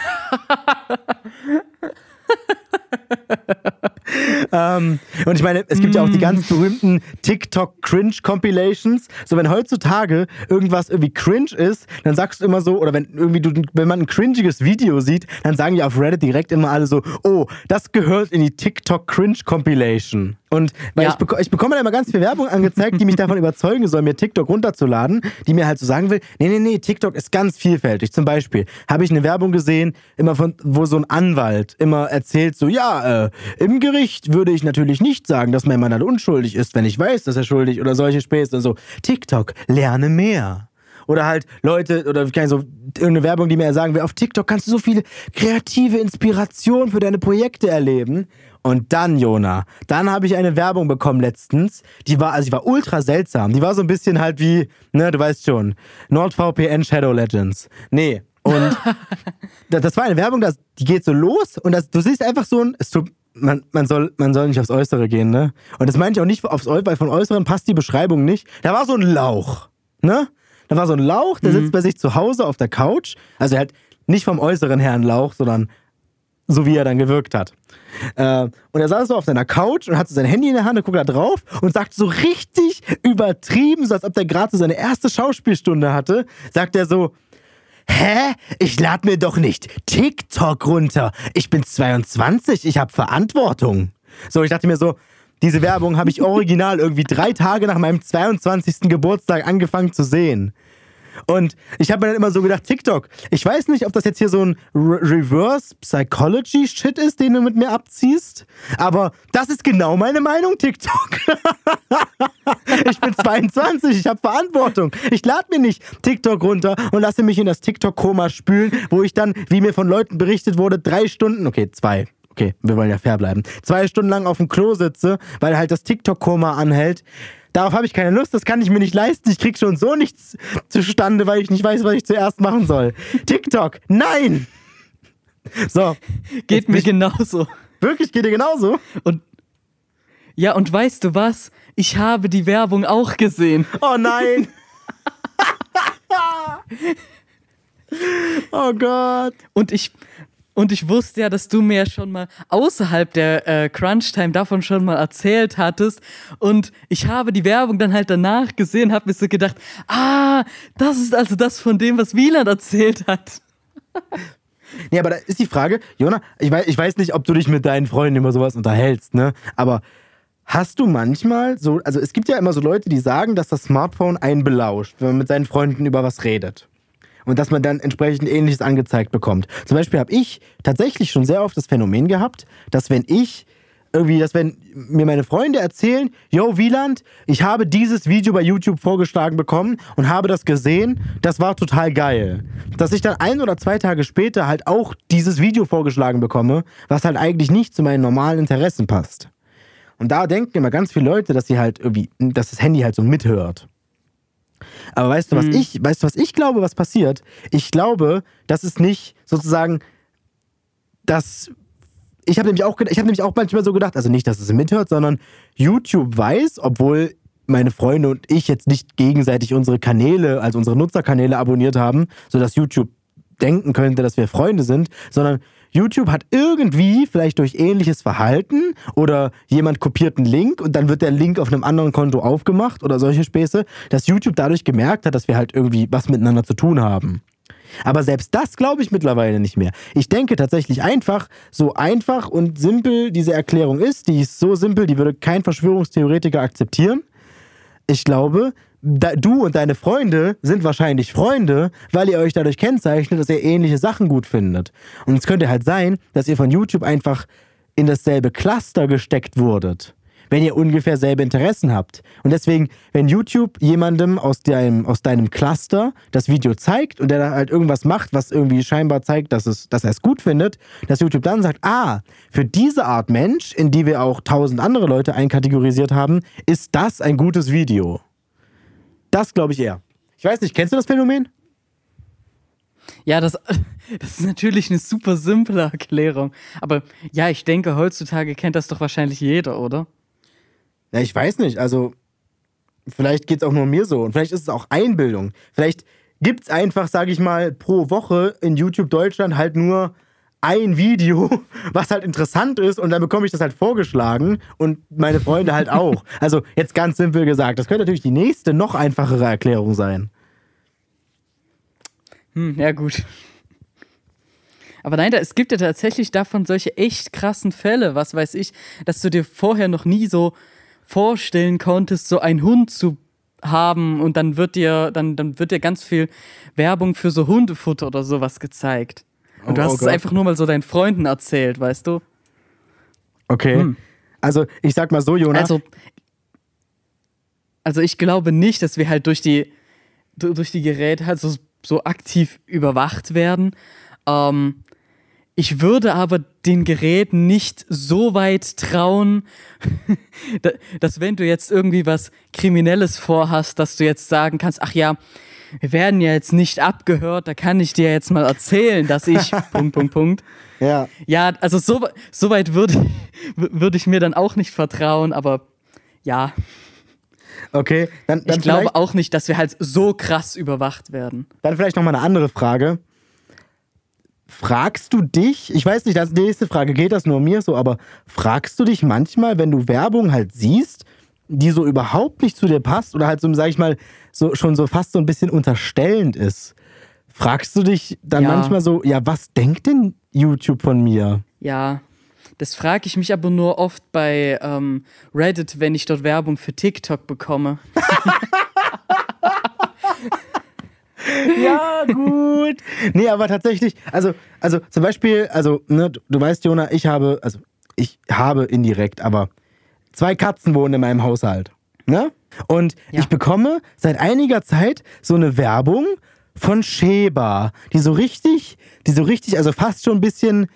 ähm, und ich meine, es gibt ja auch die ganz berühmten TikTok-Cringe-Compilations. So, wenn heutzutage irgendwas irgendwie cringe ist, dann sagst du immer so, oder wenn irgendwie du, wenn man ein cringiges Video sieht, dann sagen die auf Reddit direkt immer alle so, oh, das gehört in die TikTok-Cringe-Compilation. Und weil Ja. ich, beko ich bekomme dann immer ganz viel Werbung angezeigt, die mich davon überzeugen soll, mir TikTok runterzuladen, die mir halt so sagen will, nee, nee, nee, TikTok ist ganz vielfältig. Zum Beispiel habe ich eine Werbung gesehen, immer von, wo so ein Anwalt immer erzählt, so, ja, äh, im Gericht würde ich natürlich nicht sagen, dass mein Mann unschuldig ist, wenn ich weiß, dass er schuldig oder solche Späße und so. TikTok, lerne mehr. Oder halt Leute, oder keine so, irgendeine Werbung, die mir sagen will, auf TikTok kannst du so viele kreative Inspiration für deine Projekte erleben. Und dann, Jona, dann habe ich eine Werbung bekommen letztens. Die war, also die war ultra seltsam. Die war so ein bisschen halt wie, ne, du weißt schon, NordVPN Shadow Legends. Nee. Und das, war eine Werbung, das, die geht so los und das, du siehst einfach so ein, man, man, soll, man soll nicht aufs Äußere gehen, ne? Und das meine ich auch nicht aufs Äußere, weil von Äußeren passt die Beschreibung nicht. Da war so ein Lauch, ne? Da war so ein Lauch, der sitzt bei sich zu Hause auf der Couch. Also er hat nicht vom Äußeren her einen Lauch, sondern so wie er dann gewirkt hat. Äh, und er saß so auf seiner Couch und hat so sein Handy in der Hand und guckt da drauf und sagt so richtig übertrieben, so als ob der gerade so seine erste Schauspielstunde hatte, sagt er so, Hä? Ich lad mir doch nicht TikTok runter. Ich bin 22, ich habe Verantwortung. So, ich dachte mir so, diese Werbung habe ich original irgendwie drei Tage nach meinem 22. Geburtstag angefangen zu sehen. Und ich habe mir dann immer so gedacht, TikTok, ich weiß nicht, ob das jetzt hier so ein Re Reverse Psychology Shit ist, den du mit mir abziehst, aber das ist genau meine Meinung, TikTok. ich bin 22, ich habe Verantwortung. Ich lade mir nicht TikTok runter und lasse mich in das TikTok-Koma spülen, wo ich dann, wie mir von Leuten berichtet wurde, drei Stunden, okay, zwei, okay, wir wollen ja fair bleiben, zwei Stunden lang auf dem Klo sitze, weil halt das TikTok-Koma anhält. Darauf habe ich keine Lust, das kann ich mir nicht leisten. Ich krieg schon so nichts zustande, weil ich nicht weiß, was ich zuerst machen soll. TikTok, nein! So. Geht mir genauso. Wirklich, geht dir genauso? Und ja, und weißt du was? Ich habe die Werbung auch gesehen. Oh nein! oh Gott. Und ich, und ich wusste ja, dass du mir schon mal außerhalb der äh, Crunch-Time davon schon mal erzählt hattest. Und ich habe die Werbung dann halt danach gesehen, habe mir so gedacht, ah, das ist also das von dem, was Wieland erzählt hat. Nee, aber da ist die Frage, Jona, ich weiß, ich weiß nicht, ob du dich mit deinen Freunden über sowas unterhältst, ne? Aber hast du manchmal so, also es gibt ja immer so Leute, die sagen, dass das Smartphone einen belauscht, wenn man mit seinen Freunden über was redet. Und dass man dann entsprechend Ähnliches angezeigt bekommt. Zum Beispiel habe ich tatsächlich schon sehr oft das Phänomen gehabt, dass wenn ich irgendwie, dass wenn mir meine Freunde erzählen, yo Wieland, ich habe dieses Video bei YouTube vorgeschlagen bekommen und habe das gesehen, das war total geil. Dass ich dann ein oder zwei Tage später halt auch dieses Video vorgeschlagen bekomme, was halt eigentlich nicht zu meinen normalen Interessen passt. Und da denken immer ganz viele Leute, dass sie halt irgendwie, dass das Handy halt so mithört. Aber weißt du, was Mhm. ich, weißt du, was ich glaube, was passiert? Ich glaube, dass es nicht sozusagen, dass ich habe nämlich auch, ich habe nämlich auch manchmal so gedacht, also nicht, dass es mithört, sondern YouTube weiß, obwohl meine Freunde und ich jetzt nicht gegenseitig unsere Kanäle, also unsere Nutzerkanäle abonniert haben, sodass YouTube denken könnte, dass wir Freunde sind, sondern YouTube hat irgendwie, vielleicht durch ähnliches Verhalten oder jemand kopiert einen Link und dann wird der Link auf einem anderen Konto aufgemacht oder solche Späße, dass YouTube dadurch gemerkt hat, dass wir halt irgendwie was miteinander zu tun haben. Aber selbst das glaube ich mittlerweile nicht mehr. Ich denke tatsächlich einfach, so einfach und simpel diese Erklärung ist, die ist so simpel, die würde kein Verschwörungstheoretiker akzeptieren. Ich glaube, da, du und deine Freunde sind wahrscheinlich Freunde, weil ihr euch dadurch kennzeichnet, dass ihr ähnliche Sachen gut findet. Und es könnte halt sein, dass ihr von YouTube einfach in dasselbe Cluster gesteckt wurdet, wenn ihr ungefähr selbe Interessen habt. Und deswegen, wenn YouTube jemandem aus deinem, aus deinem Cluster das Video zeigt und der da halt irgendwas macht, was irgendwie scheinbar zeigt, dass, es, dass er es gut findet, dass YouTube dann sagt, ah, für diese Art Mensch, in die wir auch tausend andere Leute einkategorisiert haben, ist das ein gutes Video. Das glaube ich eher. Ich weiß nicht, kennst du das Phänomen? Ja, das, das ist natürlich eine super simple Erklärung. Aber ja, ich denke, heutzutage kennt das doch wahrscheinlich jeder, oder? Ja, ich weiß nicht. Also, vielleicht geht es auch nur mir so. Und vielleicht ist es auch Einbildung. Vielleicht gibt es einfach, sage ich mal, pro Woche in YouTube Deutschland halt nur ein Video, was halt interessant ist und dann bekomme ich das halt vorgeschlagen und meine Freunde halt auch. Also jetzt ganz simpel gesagt, das könnte natürlich die nächste, noch einfachere Erklärung sein. Hm, ja, gut. Aber nein, da, es gibt ja tatsächlich davon solche echt krassen Fälle, was weiß ich, dass du dir vorher noch nie so vorstellen konntest, so einen Hund zu haben und dann wird dir, dann, dann wird dir ganz viel Werbung für so Hundefutter oder sowas gezeigt. Und du Oh, hast oh es Gott. einfach nur mal so deinen Freunden erzählt, weißt du? Okay. Hm. Also ich sag mal so, Jonas. Also, also ich glaube nicht, dass wir halt durch die, du- durch die Geräte halt so, so aktiv überwacht werden. Ähm, ich würde aber den Geräten nicht so weit trauen, da- dass wenn du jetzt irgendwie was Kriminelles vorhast, dass du jetzt sagen kannst, ach ja, wir werden ja jetzt nicht abgehört, da kann ich dir jetzt mal erzählen, dass ich, Punkt, Punkt, Punkt. ja. Ja, also so, so weit würde würde ich mir dann auch nicht vertrauen, aber ja, Okay. Dann, dann ich glaube auch nicht, dass wir halt so krass überwacht werden. Dann vielleicht noch mal eine andere Frage. Fragst du dich, ich weiß nicht, das ist die nächste Frage, geht das nur mir so, aber fragst du dich manchmal, wenn du Werbung halt siehst, die so überhaupt nicht zu dir passt oder halt so, sag ich mal, so schon so fast so ein bisschen unterstellend ist, fragst du dich dann Ja. manchmal so, ja, was denkt denn YouTube von mir? Ja, das frage ich mich aber nur oft bei ähm, Reddit, wenn ich dort Werbung für TikTok bekomme. ja, gut. Nee, aber tatsächlich, also, also zum Beispiel, also, ne, du, du weißt, Jona, ich habe, also ich habe indirekt, aber zwei Katzen wohnen in meinem Haushalt. Ne? Und Ja. ich bekomme seit einiger Zeit so eine Werbung von Sheba, die so richtig, die so richtig, also fast schon ein bisschen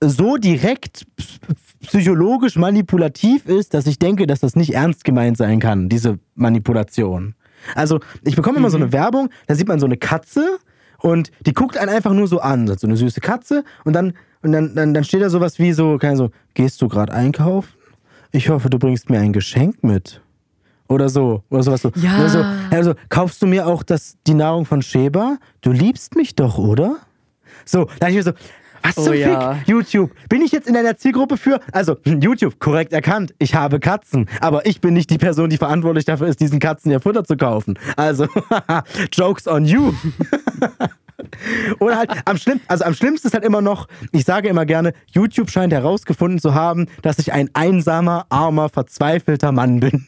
so direkt psychologisch manipulativ ist, dass ich denke, dass das nicht ernst gemeint sein kann, diese Manipulation. Also, ich bekomme immer so eine Werbung, da sieht man so eine Katze und die guckt einen einfach nur so an, so eine süße Katze und dann und dann, dann, dann steht da sowas wie so, keine so, gehst du gerade einkaufen? Ich hoffe, du bringst mir ein Geschenk mit. Oder so, oder sowas so. Ja. Oder so, also, kaufst du mir auch das, die Nahrung von Sheba? Du liebst mich doch, oder? So, da dachte ich mir so, was Oh zum ja. Fick? YouTube, bin ich jetzt in deiner Zielgruppe für? Also, YouTube, korrekt erkannt, ich habe Katzen, aber ich bin nicht die Person, die verantwortlich dafür ist, diesen Katzen ihr Futter zu kaufen. Also, Jokes on you. Oder halt am schlimm, also am schlimmsten ist halt immer noch, ich sage immer gerne, YouTube scheint herausgefunden zu haben, dass ich ein einsamer, armer, verzweifelter Mann bin.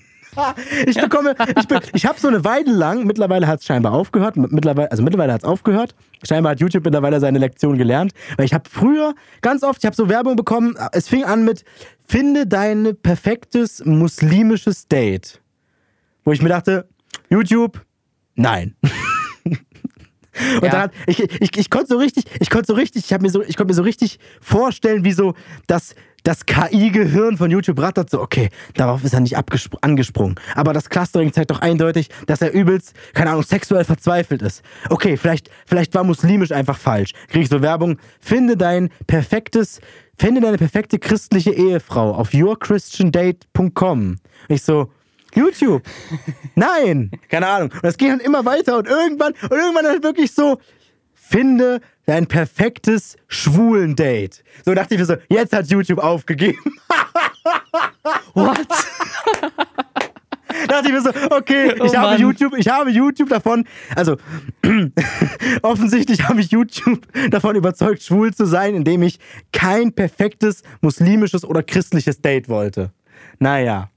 Ich bekomme, ich, be, ich habe so eine Weile lang, mittlerweile hat es scheinbar aufgehört, mittlerweile, also mittlerweile hat es aufgehört. Scheinbar hat YouTube mittlerweile seine Lektion gelernt, weil ich habe früher ganz oft, ich habe so Werbung bekommen, es fing an mit, finde dein perfektes muslimisches Date. Wo ich mir dachte, YouTube, nein. Und Ja. dann hat, ich, ich, ich konnte so richtig, ich konnte so richtig, ich habe mir so, ich konnte mir so richtig vorstellen, wie so das, das KI-Gehirn von YouTube rattert so, okay, darauf ist er nicht angesprungen. Aber das Clustering zeigt doch eindeutig, dass er übelst, keine Ahnung, sexuell verzweifelt ist. Okay, vielleicht, vielleicht war muslimisch einfach falsch. Krieg ich so Werbung, finde dein perfektes, finde deine perfekte christliche Ehefrau auf yourchristiandate.com. Ich so, YouTube. Nein, keine Ahnung. Und das geht dann immer weiter und irgendwann, und irgendwann halt wirklich so, finde dein perfektes schwulen Date. So dachte ich mir so, jetzt hat YouTube aufgegeben. What? dachte ich mir so, okay, ich Oh habe. YouTube, ich habe YouTube davon, also offensichtlich habe ich YouTube davon überzeugt, schwul zu sein, indem ich kein perfektes muslimisches oder christliches Date wollte. Naja.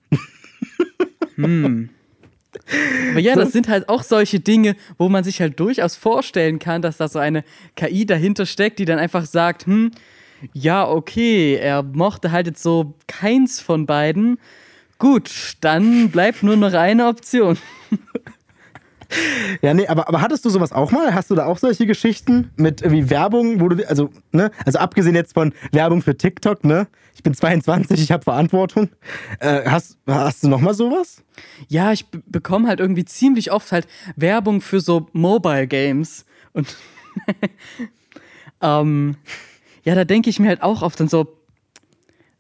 Aber ja, das sind halt auch solche Dinge, wo man sich halt durchaus vorstellen kann, dass da so eine KI dahinter steckt, die dann einfach sagt, hm, ja, okay, er mochte halt jetzt so keins von beiden. Gut, dann bleibt nur noch eine Option. Ja, nee, aber, aber hattest du sowas auch mal? Hast du da auch solche Geschichten mit irgendwie Werbung, wo du, also, ne, also abgesehen jetzt von Werbung für TikTok, ne? Ich bin 22, ich habe Verantwortung. Äh, hast, hast du noch mal sowas? Ja, ich be- bekomme halt irgendwie ziemlich oft halt Werbung für so Mobile Games. Und ähm, ja, da denke ich mir halt auch oft dann so,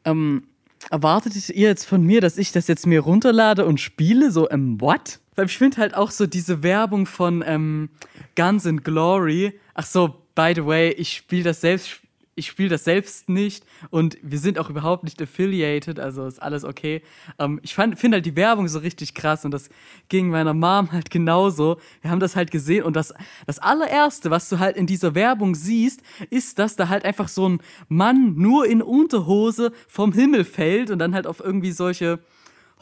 ähm, erwartet ihr jetzt von mir, dass ich das jetzt mir runterlade und spiele? So, ähm, what? Weil ich finde halt auch so diese Werbung von ähm, Guns and Glory. Ach so, by the way, ich spiele das selbst. Ich spiele das selbst nicht und wir sind auch überhaupt nicht affiliated, also ist alles okay. Ähm, ich finde halt die Werbung so richtig krass und das ging meiner Mom halt genauso. Wir haben das halt gesehen und das, das allererste, was du halt in dieser Werbung siehst, ist, dass da halt einfach so ein Mann nur in Unterhose vom Himmel fällt und dann halt auf irgendwie solche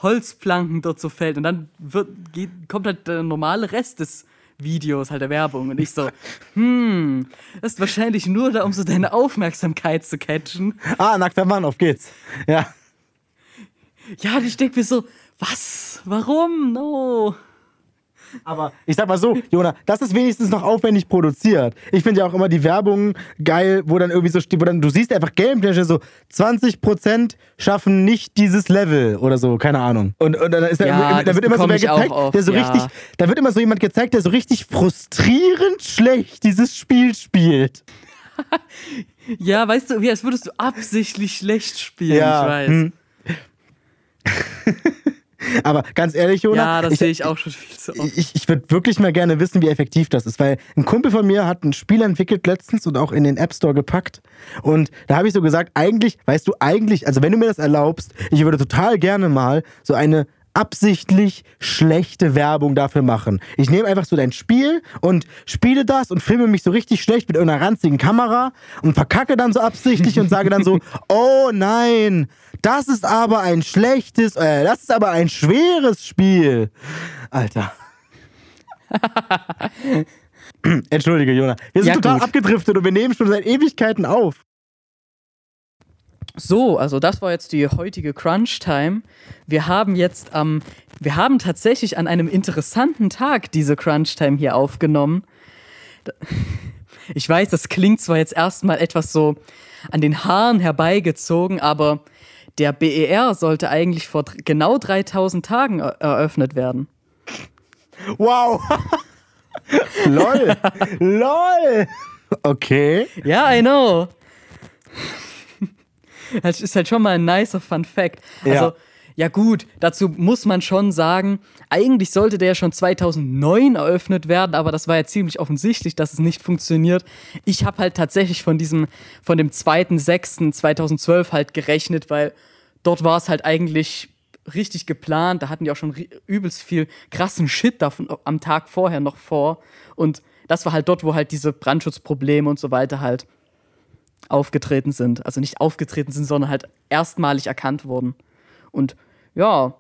Holzplanken dort so fällt und dann wird, geht, kommt halt der normale Rest des Videos, halt der Werbung und ich so, hm, das ist wahrscheinlich nur da, um so deine Aufmerksamkeit zu catchen. Ah, nackter Mann, auf geht's. Ja. Ja, und ich denke mir so, was? Warum? No. Aber ich sag mal so, Jona, das ist wenigstens noch aufwendig produziert. Ich finde ja auch immer die Werbung geil, wo dann irgendwie so steht, wo dann du siehst einfach Gameplay so 20% schaffen nicht dieses Level oder so, keine Ahnung. Und, und dann ist da, Ja, da das wird immer so wer gezeigt, oft, der so ja. richtig, da wird immer so jemand gezeigt, der so richtig frustrierend schlecht dieses Spiel spielt. Ja, weißt du, wie als würdest du absichtlich schlecht spielen, ich weiß. hm. Aber ganz ehrlich, Jona, Ja, das sehe ich auch schon viel zu oft. ich, ich würde wirklich mal gerne wissen, wie effektiv das ist, weil ein Kumpel von mir hat ein Spiel entwickelt letztens und auch in den App Store gepackt. Und da habe ich so gesagt, eigentlich, weißt du, eigentlich, also wenn du mir das erlaubst, ich würde total gerne mal so eine absichtlich schlechte Werbung dafür machen. Ich nehme einfach so dein Spiel und spiele das und filme mich so richtig schlecht mit irgendeiner ranzigen Kamera und verkacke dann so absichtlich und sage dann so, oh nein, das ist aber ein schlechtes, äh, das ist aber ein schweres Spiel. Alter. Entschuldige, Jona. Wir sind Ja, total gut. abgedriftet und wir nehmen schon seit Ewigkeiten auf. So, also das war jetzt die heutige Crunch Time. Wir haben jetzt am, wir haben tatsächlich an einem interessanten Tag diese Crunch Time hier aufgenommen. Ich weiß, das klingt zwar jetzt erstmal etwas so an den Haaren herbeigezogen, aber der BER sollte eigentlich vor genau 3000 Tagen er- eröffnet werden. Wow. Lol. Lol. Okay. Ja, I know. Das ist halt schon mal ein nicer Fun Fact. Also, Ja. ja. gut, dazu muss man schon sagen, eigentlich sollte der schon 2009 eröffnet werden, aber das war ja ziemlich offensichtlich, dass es nicht funktioniert. Ich habe halt tatsächlich von diesem, von dem 2.6.2012 halt gerechnet, weil dort war es halt eigentlich richtig geplant. Da hatten die auch schon übelst viel krassen Shit davon am Tag vorher noch vor. Und das war halt dort, wo halt diese Brandschutzprobleme und so weiter halt aufgetreten sind. Also nicht aufgetreten sind, sondern halt erstmalig erkannt wurden. Und ja,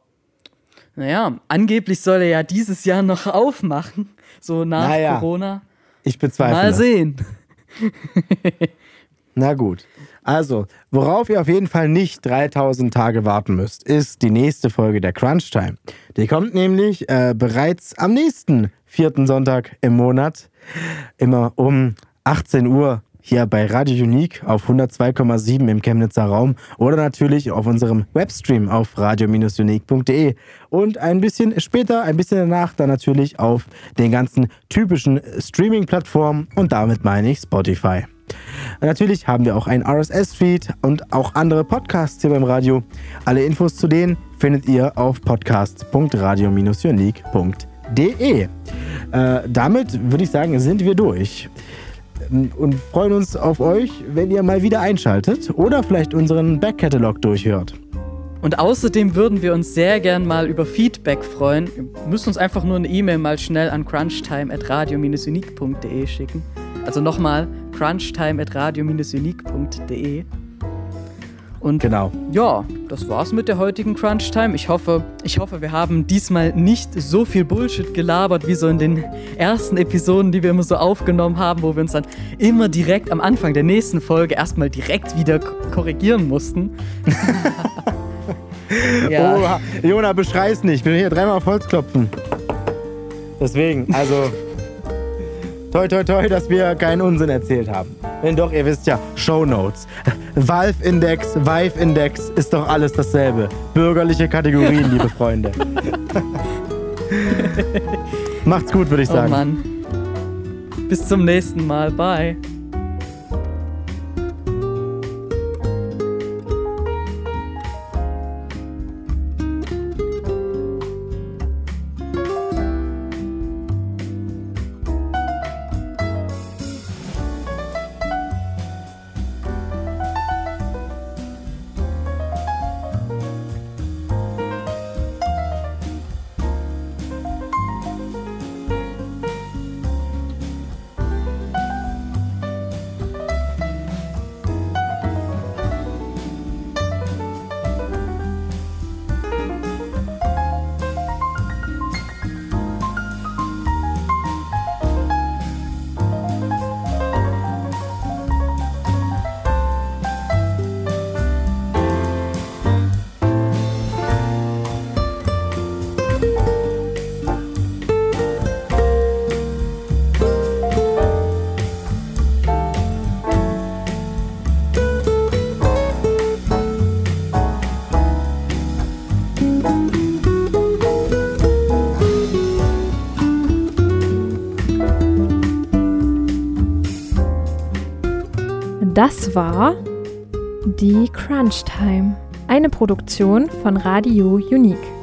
naja, angeblich soll er ja dieses Jahr noch aufmachen, so nach Naja, Corona. Ich bezweifle. Mal sehen. Na gut. Also, worauf ihr auf jeden Fall nicht 3000 Tage warten müsst, ist die nächste Folge der Crunch Time. Die kommt nämlich äh, bereits am nächsten vierten Sonntag im Monat, immer um 18 Uhr hier bei Radio Unique auf 102,7 im Chemnitzer Raum oder natürlich auf unserem Webstream auf radio-unique.de und ein bisschen später, ein bisschen danach dann natürlich auf den ganzen typischen Streaming-Plattformen und damit meine ich Spotify. Natürlich haben wir auch einen RSS-Feed und auch andere Podcasts hier beim Radio. Alle Infos zu denen findet ihr auf podcast.radio-unique.de. Äh, damit würde ich sagen, sind wir durch und freuen uns auf euch, wenn ihr mal wieder einschaltet oder vielleicht unseren Backkatalog durchhört. Und außerdem würden wir uns sehr gern mal über Feedback freuen. Ihr müsst uns einfach nur eine E-Mail mal schnell an crunchtime.radio-unique.de schicken. Also nochmal crunchtime.radio-unique.de. Und Genau. ja, das war's mit der heutigen Crunch Time. Ich hoffe, ich hoffe, wir haben diesmal nicht so viel Bullshit gelabert wie so in den ersten Episoden, die wir immer so aufgenommen haben, wo wir uns dann immer direkt am Anfang der nächsten Folge erstmal direkt wieder korrigieren mussten. ja. Oha, Jona, beschrei's nicht. Ich bin hier dreimal auf Holz klopfen. Deswegen, also. Toi, toi, toi, dass wir keinen Unsinn erzählt haben. Wenn doch, ihr wisst ja, Shownotes. Valve-Index, Vive-Index ist doch alles dasselbe. Bürgerliche Kategorien, liebe Freunde. Macht's gut, würde ich Oh sagen. Mann. Bis zum nächsten Mal. Bye. Das war die Crunch Time, eine Produktion von Radio Unique.